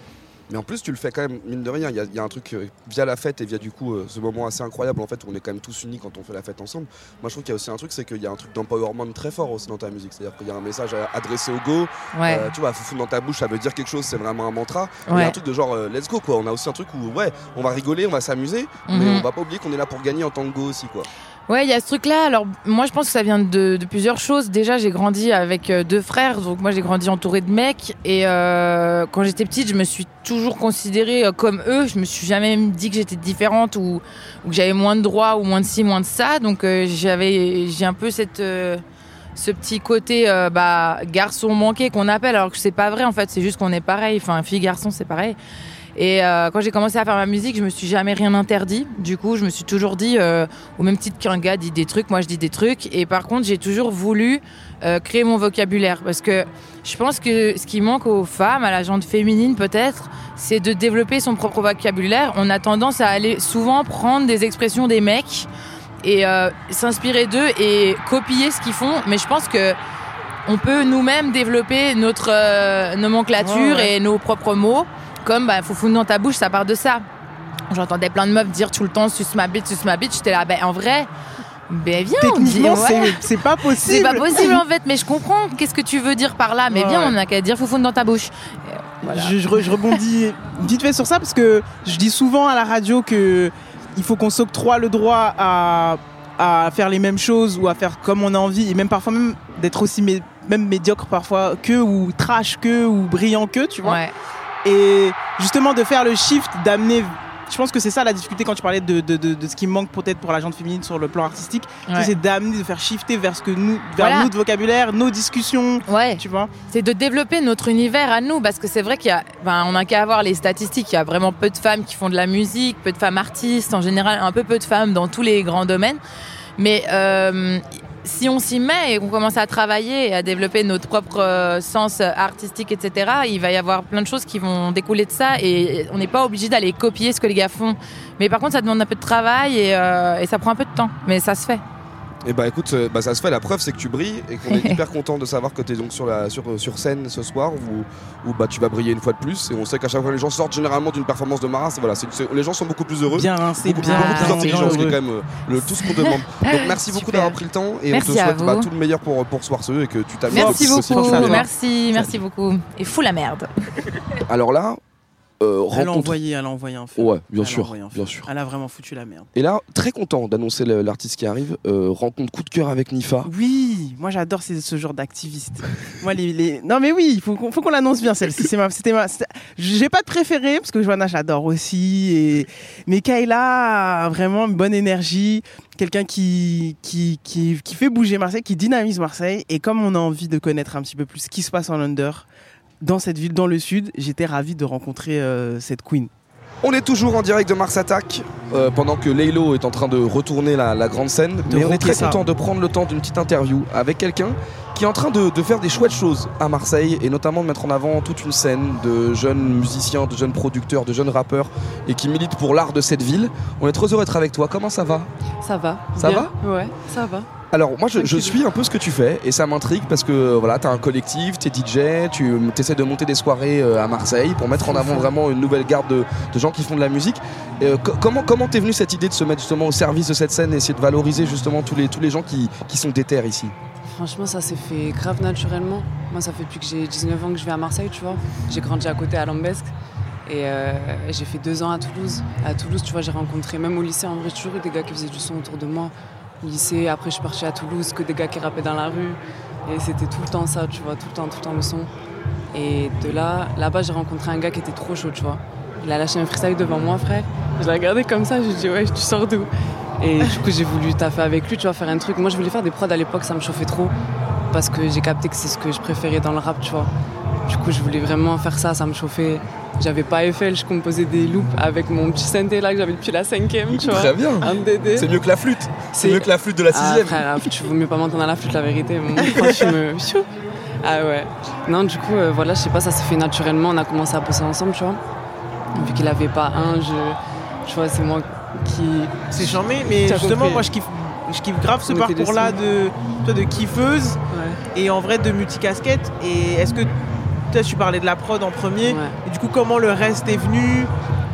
Mais en plus, tu le fais quand même, mine de rien. Il y, y a un truc euh, via la fête et via du coup euh, ce moment assez incroyable en fait où on est quand même tous unis quand on fait la fête ensemble. Moi, je trouve qu'il y a aussi un truc, c'est qu'il y a un truc d'empowerment très fort aussi dans ta musique. C'est-à-dire qu'il y a un message adressé au go. Ouais. Euh, tu vois, foufou dans ta bouche, ça veut dire quelque chose, c'est vraiment un mantra. Il y a un truc de genre let's go quoi. On a aussi un truc où ouais, on va rigoler, on va s'amuser, mais Mhm. on va pas oublier qu'on est là pour gagner en tant que go aussi quoi. Ouais, il y a ce truc-là. Alors, moi, je pense que ça vient de, plusieurs choses. Déjà, j'ai grandi avec euh, deux frères, donc moi, j'ai grandi entouré de mecs. Et euh, quand j'étais petite, je me suis toujours considérée euh, comme eux. Je me suis jamais dit que j'étais différente ou, que j'avais moins de droits ou moins de ci, moins de ça. Donc, j'avais, j'ai un peu cette, ce petit côté bah, garçon manqué qu'on appelle, alors que c'est pas vrai. En fait, c'est juste qu'on est pareil. Enfin, fille garçon, c'est pareil. Et euh, quand j'ai commencé à faire ma musique, je me suis jamais rien interdit. Du coup, je me suis toujours dit, euh, au même titre qu'un gars dit des trucs, moi je dis des trucs. Et par contre, j'ai toujours voulu euh, créer mon vocabulaire parce que je pense que ce qui manque aux femmes, à la gente féminine peut-être, c'est de développer son propre vocabulaire. On a tendance à aller souvent prendre des expressions des mecs et s'inspirer d'eux et copier ce qu'ils font. Mais je pense que on peut nous-mêmes développer notre nomenclature Ouais, ouais. et nos propres mots. Comme bah, faut foutre dans ta bouche, ça part de ça. J'entendais plein de meufs dire tout le temps suce ma bite, suce ma bite. J'étais là, ben en vrai, ben viens. Techniquement, c'est- ouais. c'est pas possible. C'est pas possible en fait, mais je comprends qu'est-ce que tu veux dire par là? Mais Ouais, viens, ouais. on n'a qu'à dire faut foutre dans ta bouche. Voilà. Je, je re- je rebondis vite fait sur ça parce que je dis souvent à la radio que il faut qu'on s'octroie le droit à, à faire les mêmes choses ou à faire comme on a envie et même parfois même d'être aussi mé- même médiocre parfois que ou trash que ou brillant que tu vois. Ouais. Et justement de faire le shift, d'amener. Je pense que c'est ça la difficulté quand tu parlais de, de, de- de ce qui manque peut-être pour la gente féminine sur le plan artistique. Ouais. C'est d'amener, de faire shifter vers ce que nous, vers Voilà. notre vocabulaire, nos discussions. Ouais. Tu vois. C'est de développer notre univers à nous, parce que c'est vrai qu'il y a, ben, on n'a qu'à avoir les statistiques. Il y a vraiment peu de femmes qui font de la musique, peu de femmes artistes, en général, un peu peu de femmes dans tous les grands domaines. Mais euh, si on s'y met et qu'on commence à travailler et à développer notre propre euh, sens artistique, etc., il va y avoir plein de choses qui vont découler de ça et on n'est pas obligé d'aller copier ce que les gars font. Mais par contre, ça demande un peu de travail et, euh, et ça prend un peu de temps, mais ça se fait. Et bah écoute, euh, bah, ça se fait, la preuve c'est que tu brilles et qu'on est hyper content de savoir que tu es donc sur, la, sur, sur scène ce soir où, où bah, tu vas briller une fois de plus. Et on sait qu'à chaque fois les gens sortent généralement d'une performance de Maras, voilà, c'est- c'est- les gens sont beaucoup plus heureux. Bien rincés, beaucoup, bien- beaucoup plus bien intelligents, ce qui est heureux. quand même euh, le, tout ce qu'on demande. Donc merci beaucoup d'avoir pris le temps et Merci on te souhaite bah, tout le meilleur pour, pour Soirceux et que tu t'améliores Merci beaucoup, merci, merci beaucoup. Et fou la merde. Alors là, euh, Elle a envoyé, elle a envoyé un feu. Ouais, bien Elle sûr, bien sûr. Elle a vraiment foutu la merde. Et là, très content d'annoncer l'artiste qui arrive. euh, rencontre coup de cœur avec Nifa. Oui, moi j'adore ce genre d'activiste. moi les, les- non mais oui, il faut qu'on faut qu'on l'annonce bien celle-ci. C'est ma, c'était ma, j'ai pas de préféré parce que Johanna j'adore aussi. Et mais Kayla a vraiment une bonne énergie, quelqu'un qui, qui qui qui fait bouger Marseille, qui dynamise Marseille. Et comme on a envie de connaître un petit peu plus ce qui se passe en under dans cette ville, dans le sud, j'étais ravi de rencontrer euh, cette queen. On est toujours en direct de Mars Attack euh, pendant que Laylo est en train de retourner la, la grande scène. De Mais on est très ça. content de prendre le temps d'une petite interview avec quelqu'un qui est en train de, de faire des chouettes choses à Marseille et notamment de mettre en avant toute une scène de jeunes musiciens, de jeunes producteurs, de jeunes rappeurs et qui militent pour l'art de cette ville. On est très heureux d'être avec toi. Comment ça va? Ça va. Ça Bien. Ouais, ça va. Alors moi je, je suis un peu ce que tu fais et ça m'intrigue parce que voilà t'as un collectif, t'es DJ, tu essaies de monter des soirées euh, à Marseille pour mettre en avant vraiment une nouvelle garde de, de gens qui font de la musique. Et, euh, co- comment comment t'es venu cette idée de se mettre justement au service de cette scène et essayer de valoriser justement tous les tous les gens qui, qui sont déter ici? Franchement, ça s'est fait grave naturellement. Moi, ça fait depuis que j'ai 19 ans que je vais à Marseille, tu vois. J'ai grandi à côté à Lambesque. Et euh, j'ai fait deux ans à Toulouse. À Toulouse, tu vois, j'ai rencontré, même au lycée, en vrai, j'ai toujours eu des gars qui faisaient du son autour de moi. Lycée, après, je suis à Toulouse, que des gars qui rappaient dans la rue. Et c'était tout le temps ça, tu vois, tout le temps, tout le temps le son. Et de là, là-bas, j'ai rencontré un gars qui était trop chaud, tu vois. Il a lâché un freestyle devant moi, frère. Je l'ai regardé comme ça, je lui ai dit, ouais, tu sors d'où? Et du coup, j'ai voulu taffer avec lui, tu vois, faire un truc. Moi, je voulais faire des prods à l'époque, ça me chauffait trop. Parce que j'ai capté que c'est ce que je préférais dans le rap, tu vois. Du coup, je voulais vraiment faire ça, ça me chauffait. J'avais pas Eiffel, je composais des loops avec mon petit synthé là que j'avais depuis la cinquième, tu vois. Très bien. Un DD. C'est mieux que la flûte. C'est mieux que la flûte de la Ah, sixième. frère, tu vaut mieux pas m'entendre à la flûte, la vérité. Me. Ah ouais. Non, du coup, euh, voilà, je sais pas, ça s'est fait naturellement. On a commencé à bosser ensemble, tu vois. Vu qu'il avait pas un, je. Tu vois, c'est moi qui. C'est charmé, mais justement compris. moi je kiffe, je kiffe grave ce On était parcours là dessus. de, toi, de kiffeuse et en vrai de multicasquette. Et est-ce que toi tu parlais de la prod en premier et du coup comment le reste est venu?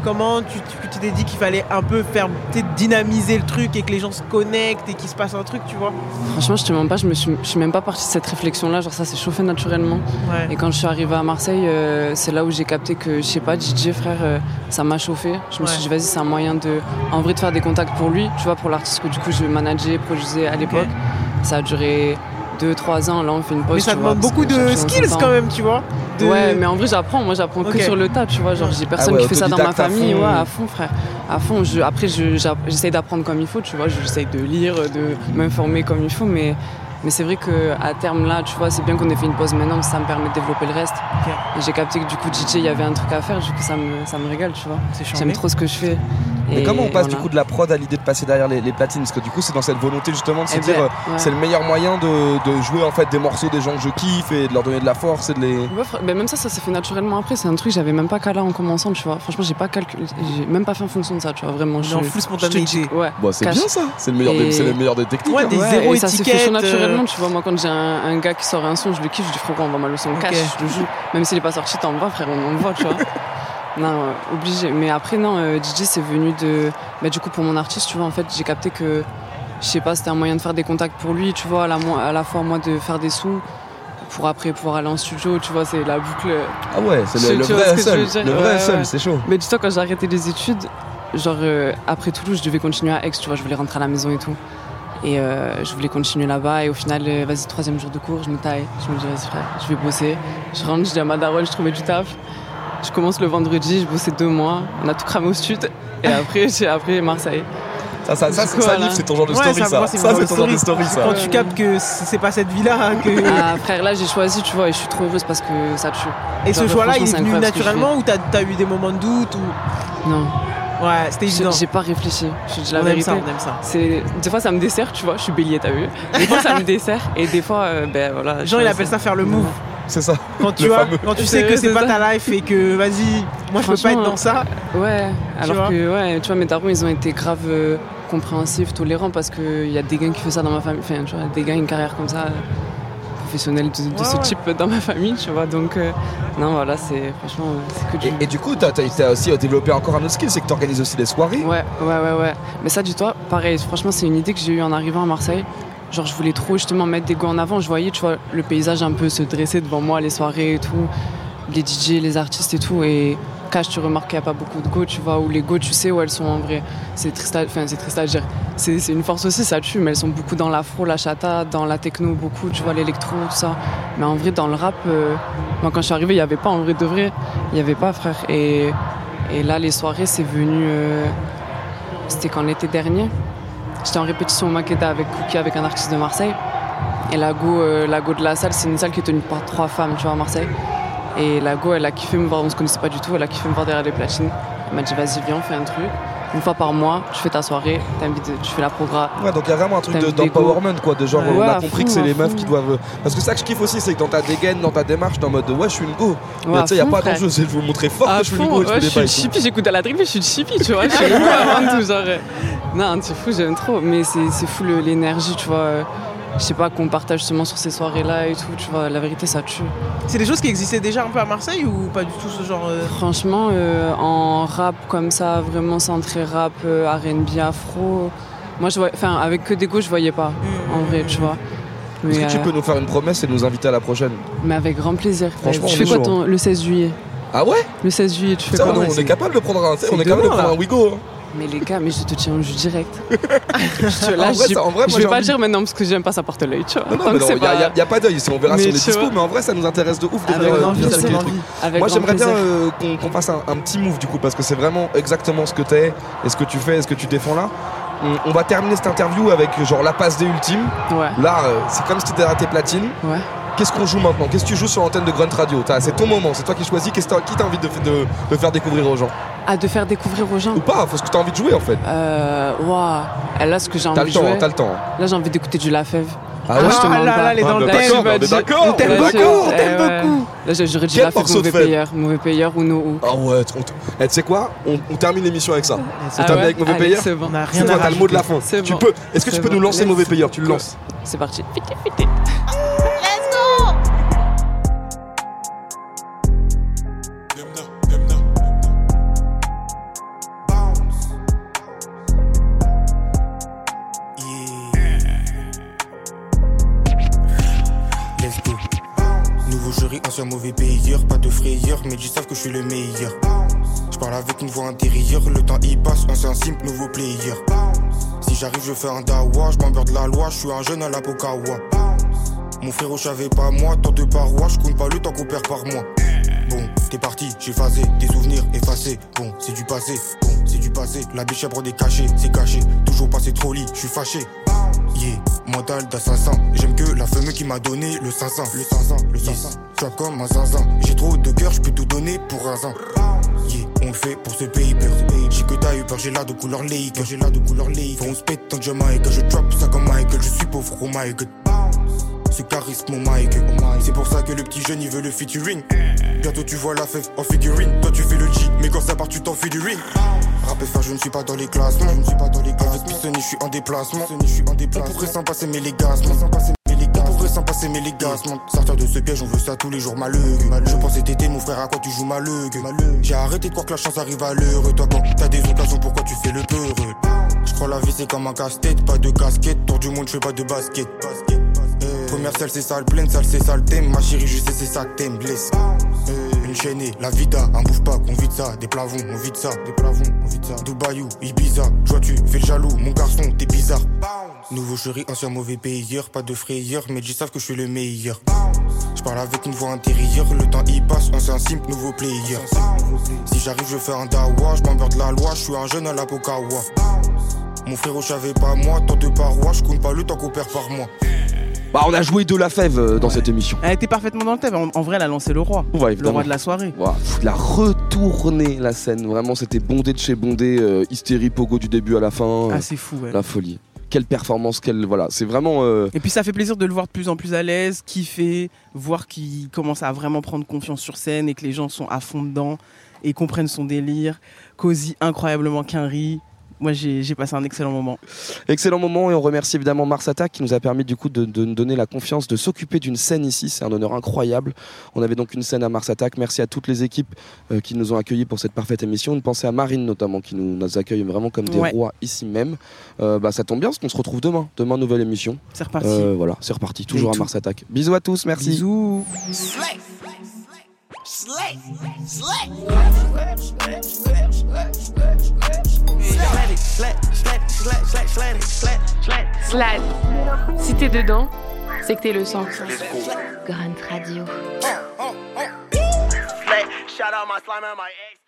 Comment tu t'es dit qu'il fallait un peu faire peut-être dynamiser le truc et que les gens se connectent et qu'il se passe un truc, tu vois? Franchement, je te mens pas, je me suis, je suis même pas partie de cette réflexion-là. Genre, ça s'est chauffé naturellement. Ouais. Et quand je suis arrivée à Marseille, euh, c'est là où j'ai capté que, je sais pas, DJ frère, euh, ça m'a chauffé. Je me suis dit, vas-y, c'est un moyen de, en vrai, de faire des contacts pour lui, tu vois, pour l'artiste que du coup je manageais, produisais à l'époque. Ça a duré 2-3 ans. Là, on fait une pause. Mais ça demande beaucoup de skills quand même, tu vois de- Ouais, mais en vrai, j'apprends. Moi, j'apprends que sur le tas, tu vois. Genre, j'ai personne Ah ouais, qui fait ça dans ma à famille. fond. Ouais, à fond, frère. À fond. Je, après, je- j'a- j'essaye d'apprendre comme il faut, tu vois. J'essaye de lire, de m'informer comme il faut, mais. Mais c'est vrai qu'à terme là, tu vois, c'est bien qu'on ait fait une pause maintenant, parce que ça me permet de développer le reste. Et j'ai capté que du coup, DJ, il y avait un truc à faire, du coup, ça me, ça me régale, tu vois. J'aime trop ce que je fais. Mais Et comment on passe du coup de la prod à l'idée de passer derrière les, les platines? Parce que du coup c'est dans cette volonté justement de se Eh dire ben, euh, ouais. c'est le meilleur moyen de, de jouer en fait des morceaux des gens que je kiffe et de leur donner de la force et de les... Ouais, fr- ben même ça, ça s'est fait naturellement après. C'est un truc, j'avais même pas calé en commençant, tu vois. Franchement, j'ai pas calculé, j'ai même pas fait en fonction de ça, tu vois. Vraiment, je, est en full spontanéité. Ouais. Bon, c'est bien ça, c'est le meilleur des- Et- c'est le meilleur des techniques, Ouais, hein. des Ouais, zéro et ça s'est fait étiquette, naturellement, euh, tu vois. Moi, quand j'ai un, un gars qui sort un son, je le kiffe, je dis frérot, on va mal le son Ok. cash, je le joue. Même s'il est pas sorti, t'en vas, frère, on en voit, tu vois. non, euh, obligé. Mais après, non, euh, DJ, c'est venu de. Bah, du coup, pour mon artiste, tu vois, en fait, j'ai capté que, je sais pas, c'était un moyen de faire des contacts pour lui, tu vois, à la, à la fois, moi, de faire des sous. Pour après pouvoir aller en studio, tu vois, c'est la boucle. Ah ouais, c'est le- le vrai dire? le vrai Ouais, ouais. c'est chaud. Mais dis-toi, quand j'ai arrêté les études, genre euh, après Toulouse, je devais continuer à Aix, tu vois, je voulais rentrer à la maison et tout. Et euh, je voulais continuer là-bas. Et au final, euh, vas-y, troisième jour de cours, je me taille. Je me dis, vas-y, frère, je vais bosser. Je rentre, je dis à ma daronne, je trouvais du taf. Je commence le vendredi, je bossais deux mois. On a tout cramé au stud. Et après, j'ai après Marseille. Ça, ça, ça, c'est- voilà. Ton genre de story, ça, ça. moi, c'est ton genre de story, ça. Quand tu captes que c'est pas cette vie-là que. Ah, frère, là, j'ai choisi, tu vois, et je suis trop heureuse parce que ça tue. Et ce choix-là, il est venu naturellement ou t'as as eu des moments de doute ou... Non. Ouais, c'était J'ai- évident. J'ai pas réfléchi. Je dis la On aime vérité. ça, on aime ça. C'est des fois ça me dessert, tu vois. Je suis bélier, t'as vu. Des fois ça me dessert et des fois, euh, ben voilà. Jean, je- il appelle ça faire le move. C'est ça. Quand tu vois, quand tu sais que c'est pas ta life et que vas-y, moi je peux pas être dans ça. Ouais, alors que ouais, tu vois, mes darons, ils ont été grave euh, compréhensifs, tolérants parce qu'il y a des gars qui font ça dans ma famille. Enfin, tu vois, des gars, une carrière comme ça, euh, professionnelle de, de Ouais, ce ouais. type dans ma famille, tu vois. Donc, euh, non, voilà, c'est franchement, euh, c'est que du. Et, et du coup, t'as as, aussi développé encore un autre skill, c'est que t'organises aussi des soirées. Ouais, ouais, ouais, ouais. Mais ça, dis-toi, pareil, franchement, c'est une idée que j'ai eue en arrivant à Marseille. Genre, je voulais trop justement mettre des go en avant. Je voyais, tu vois, le paysage un peu se dresser devant moi, les soirées et tout, les DJ, les artistes et tout. Et tu remarques qu'il n'y a pas beaucoup de go, tu vois, ou les go, tu sais où elles sont en vrai. C'est triste à, c'est dire. C'est une force aussi, ça tue, mais elles sont beaucoup dans l'afro, la chata, dans la techno, beaucoup, tu vois, l'électro, tout ça. Mais en vrai, dans le rap, euh, moi, quand je suis arrivée, il n'y avait pas, en vrai de vrai, il n'y avait pas, frère. Et, là, les soirées, c'est venu. euh, c'était quand l'été dernier. J'étais en répétition au Makeda avec Cookie, avec un artiste de Marseille. Et la go, euh, la go de la salle, c'est une salle qui est tenue par trois femmes, tu vois, à Marseille. Et la go, elle a kiffé me voir, on se connaissait pas du tout, elle a kiffé me voir derrière les platines. Elle m'a dit, vas-y, viens, on fait un truc. Une fois par mois, tu fais ta soirée, tu fais la programme. Ouais, donc il y a vraiment un truc de- d'empowerment, quoi, de genre, Ouais, on a compris que c'est les meufs qui doivent. Parce que ça que je kiffe aussi, c'est que dans ta dégaine, dans ta démarche, t'es en mode ouais, je suis une go. Mais Ouais, tu sais, y a à fond, pas d'enjeu, c'est je veux vous montrer fort À que je suis une go je suis une chippie, j'écoute à la drip, je suis une chippie, tu vois. Je suis une go avant tout, genre. Non, c'est fou, j'aime trop. Mais c'est fou l'énergie, tu vois. Je sais pas, qu'on partage justement sur ces soirées-là et tout, tu vois. La vérité, ça tue. C'est des choses qui existaient déjà un peu à Marseille ou pas du tout ce genre euh, Franchement, euh, en rap comme ça, vraiment centré rap, euh, RB, afro, moi, je vois, enfin, avec que des go, je voyais pas, en vrai, tu vois. Est-ce Mais, que tu euh, peux nous faire une promesse et nous inviter à la prochaine? mais avec grand plaisir. Franchement, tu fais est quoi ton- le 16 juillet? Ah ouais? Le 16 juillet, tu fais Ça, quoi? on, on est capable de prendre un, C'est on est capable de prendre un Wigo. hein. Mais les gars, mais je te tiens au jus direct. Je- là, En vrai, je, ça- en vrai, je vais pas envie. le dire maintenant parce que j'aime pas ça porte l'œil, tu vois. Non, non, il n'y a, pas- y a- y a pas d'œil, on verra Mais si on est tu vois. dispo, mais en vrai ça nous intéresse de ouf de Avec euh, avec. Avec Moi j'aimerais bien euh, qu'on fasse un, un petit move du coup parce que c'est vraiment exactement ce que t'es et ce que tu fais et ce que tu défends là. On, on va terminer cette interview avec genre la passe des ultimes. Là euh, c'est comme si t'étais à tes platines. Qu'est-ce qu'on joue maintenant? Qu'est-ce que tu joues sur l'antenne de Grunt Radio? C'est ton moment, c'est toi qui choisis. T'as- qui t'as envie de, de- de faire découvrir aux gens? Ah, de faire découvrir aux gens Ou pas, faut ce que t'as envie de jouer en fait. Euh, waouh. Là, ce que j'ai envie T'as de le temps, jouer. t'as le temps. Là, j'ai envie d'écouter du Lafèvre. Ah ouais je te Ah là là, elle est dans le tu On dit- d'accord, on t'aime beaucoup, on eh t'aime ouais. beaucoup. Là, j'ai- j'aurais dit Lafèvre, mauvais payeur. Mauvais payeur ou no ou. Ah ouais, tu- on eh, tu sais quoi? On, on termine l'émission avec ça. On Ah termine ouais avec mauvais payeur? c'est bon. On a rien toi, à t'as le mot de la fin. Tu peux. Est-ce que tu peux nous lancer mauvais payeur? Tu le lances. C'est parti. Suis le meilleur. Je parle avec une voix intérieure, le temps y passe, ancien simple, nouveau player. Si j'arrive, je fais un dawa, je m'emmerde de la loi, je suis un jeune à la Pokawa. Mon frérot, je savais pas moi, tant de parois, je compte pas le temps qu'on perd par mois. Bon, t'es parti, j'ai phasé, des souvenirs effacés. Bon, c'est du passé, bon, c'est du passé. La biche prend des cachets, c'est caché. Toujours passé trop lit, je suis fâché. Yeah, mental d'assassin. J'aime que la femme qui m'a donné le 500. Le 500, le 500. Tu vois comme un zinzin. J'ai trop de cœur, je peux tout donner pour un zin. Yeah, on le fait pour ce paper. J'ai que t'as eu peur, j'ai là de couleur lake. J'ai là de couleur lake. Faut on se pète tant que Jamaïque. Je drop ça comme Michael, je suis pauvre, oh my god. Ce charisme, mon Mike. C'est pour ça que le petit jeune il veut le featuring. Bientôt tu vois la fève en figurine. Toi tu fais le G, mais quand ça part tu t'enfuis du ring. Rap et faire, je ne suis pas dans les classements. Je ne suis pas dans les classements. Avec je suis en déplacement. Je suis en déplacement. On pourrait s'en passer, mais les gaz, s'en passer, les gaz, Sortir de ce piège, on veut ça tous les jours, malheureux. Je pensais t'étais mon frère, à quoi tu joues malheureux. J'ai arrêté de croire que la chance arrive à l'heure. Toi, quand t'as des occasions, pourquoi tu fais le peureux Je crois la vie, c'est comme un casse-tête, pas de casquette. Tour du monde, je fais pas de basket. Première salle, c'est sale, pleine salle, c'est sale thème. Ma chérie, je sais, c'est ça que t'aimes, blesse. La vida, un bouffe pas, on vide ça, des plavons, on vide ça, des plavons, on vide ça. Dubaïou, Ibiza, toi tu fais le jaloux, mon garçon, t'es bizarre. Nouveau chéri, ancien mauvais payeur, pas de frayeur, mais ils savent que je suis le meilleur. Je parle avec une voix intérieure, le temps y passe, ancien simple, nouveau player. Si j'arrive, je fais un dawa, je de la loi, je suis un jeune à la Pokawa. Mon frérot, je savais pas moi, tant de parois, je compte pas le temps qu'on perd par mois. Bah, on a joué de la fève euh, dans cette émission. Elle était parfaitement dans le thème. En, en vrai, elle a lancé le roi. Ouais, le roi de la soirée. Ouah, pff, la retourner la scène. Vraiment, c'était bondé de chez bondé. euh, hystérie, pogo du début à la fin. Ah, c'est fou, ouais. La folie. Quelle performance, quelle. Voilà, c'est vraiment. euh, Et puis ça fait plaisir de le voir de plus en plus à l'aise, kiffer, voir qu'il commence à vraiment prendre confiance sur scène et que les gens sont à fond dedans et comprennent son délire. Cozy incroyablement quinri. Moi j'ai passé un excellent moment. Excellent moment et on remercie évidemment Mars Attack qui nous a permis du coup de, de nous donner la confiance de s'occuper d'une scène ici. C'est un honneur incroyable. On avait donc une scène à Mars Attack. Merci à toutes les équipes euh, qui nous ont accueillis pour cette parfaite émission. Une pensée à Marine notamment qui nous, nous accueille vraiment comme des Ouais. rois ici même. Euh, bah, ça tombe bien parce qu'on se retrouve demain. Demain nouvelle émission. C'est reparti. Euh, voilà, c'est reparti. Toujours Et à tout. Mars Attack. Bisous à tous. Merci. Bisous. Slay. Slay. Slay. Slide. Si t'es dedans, c'est que t'es le sang. Grunt Radio. Shout out my slime and my ex.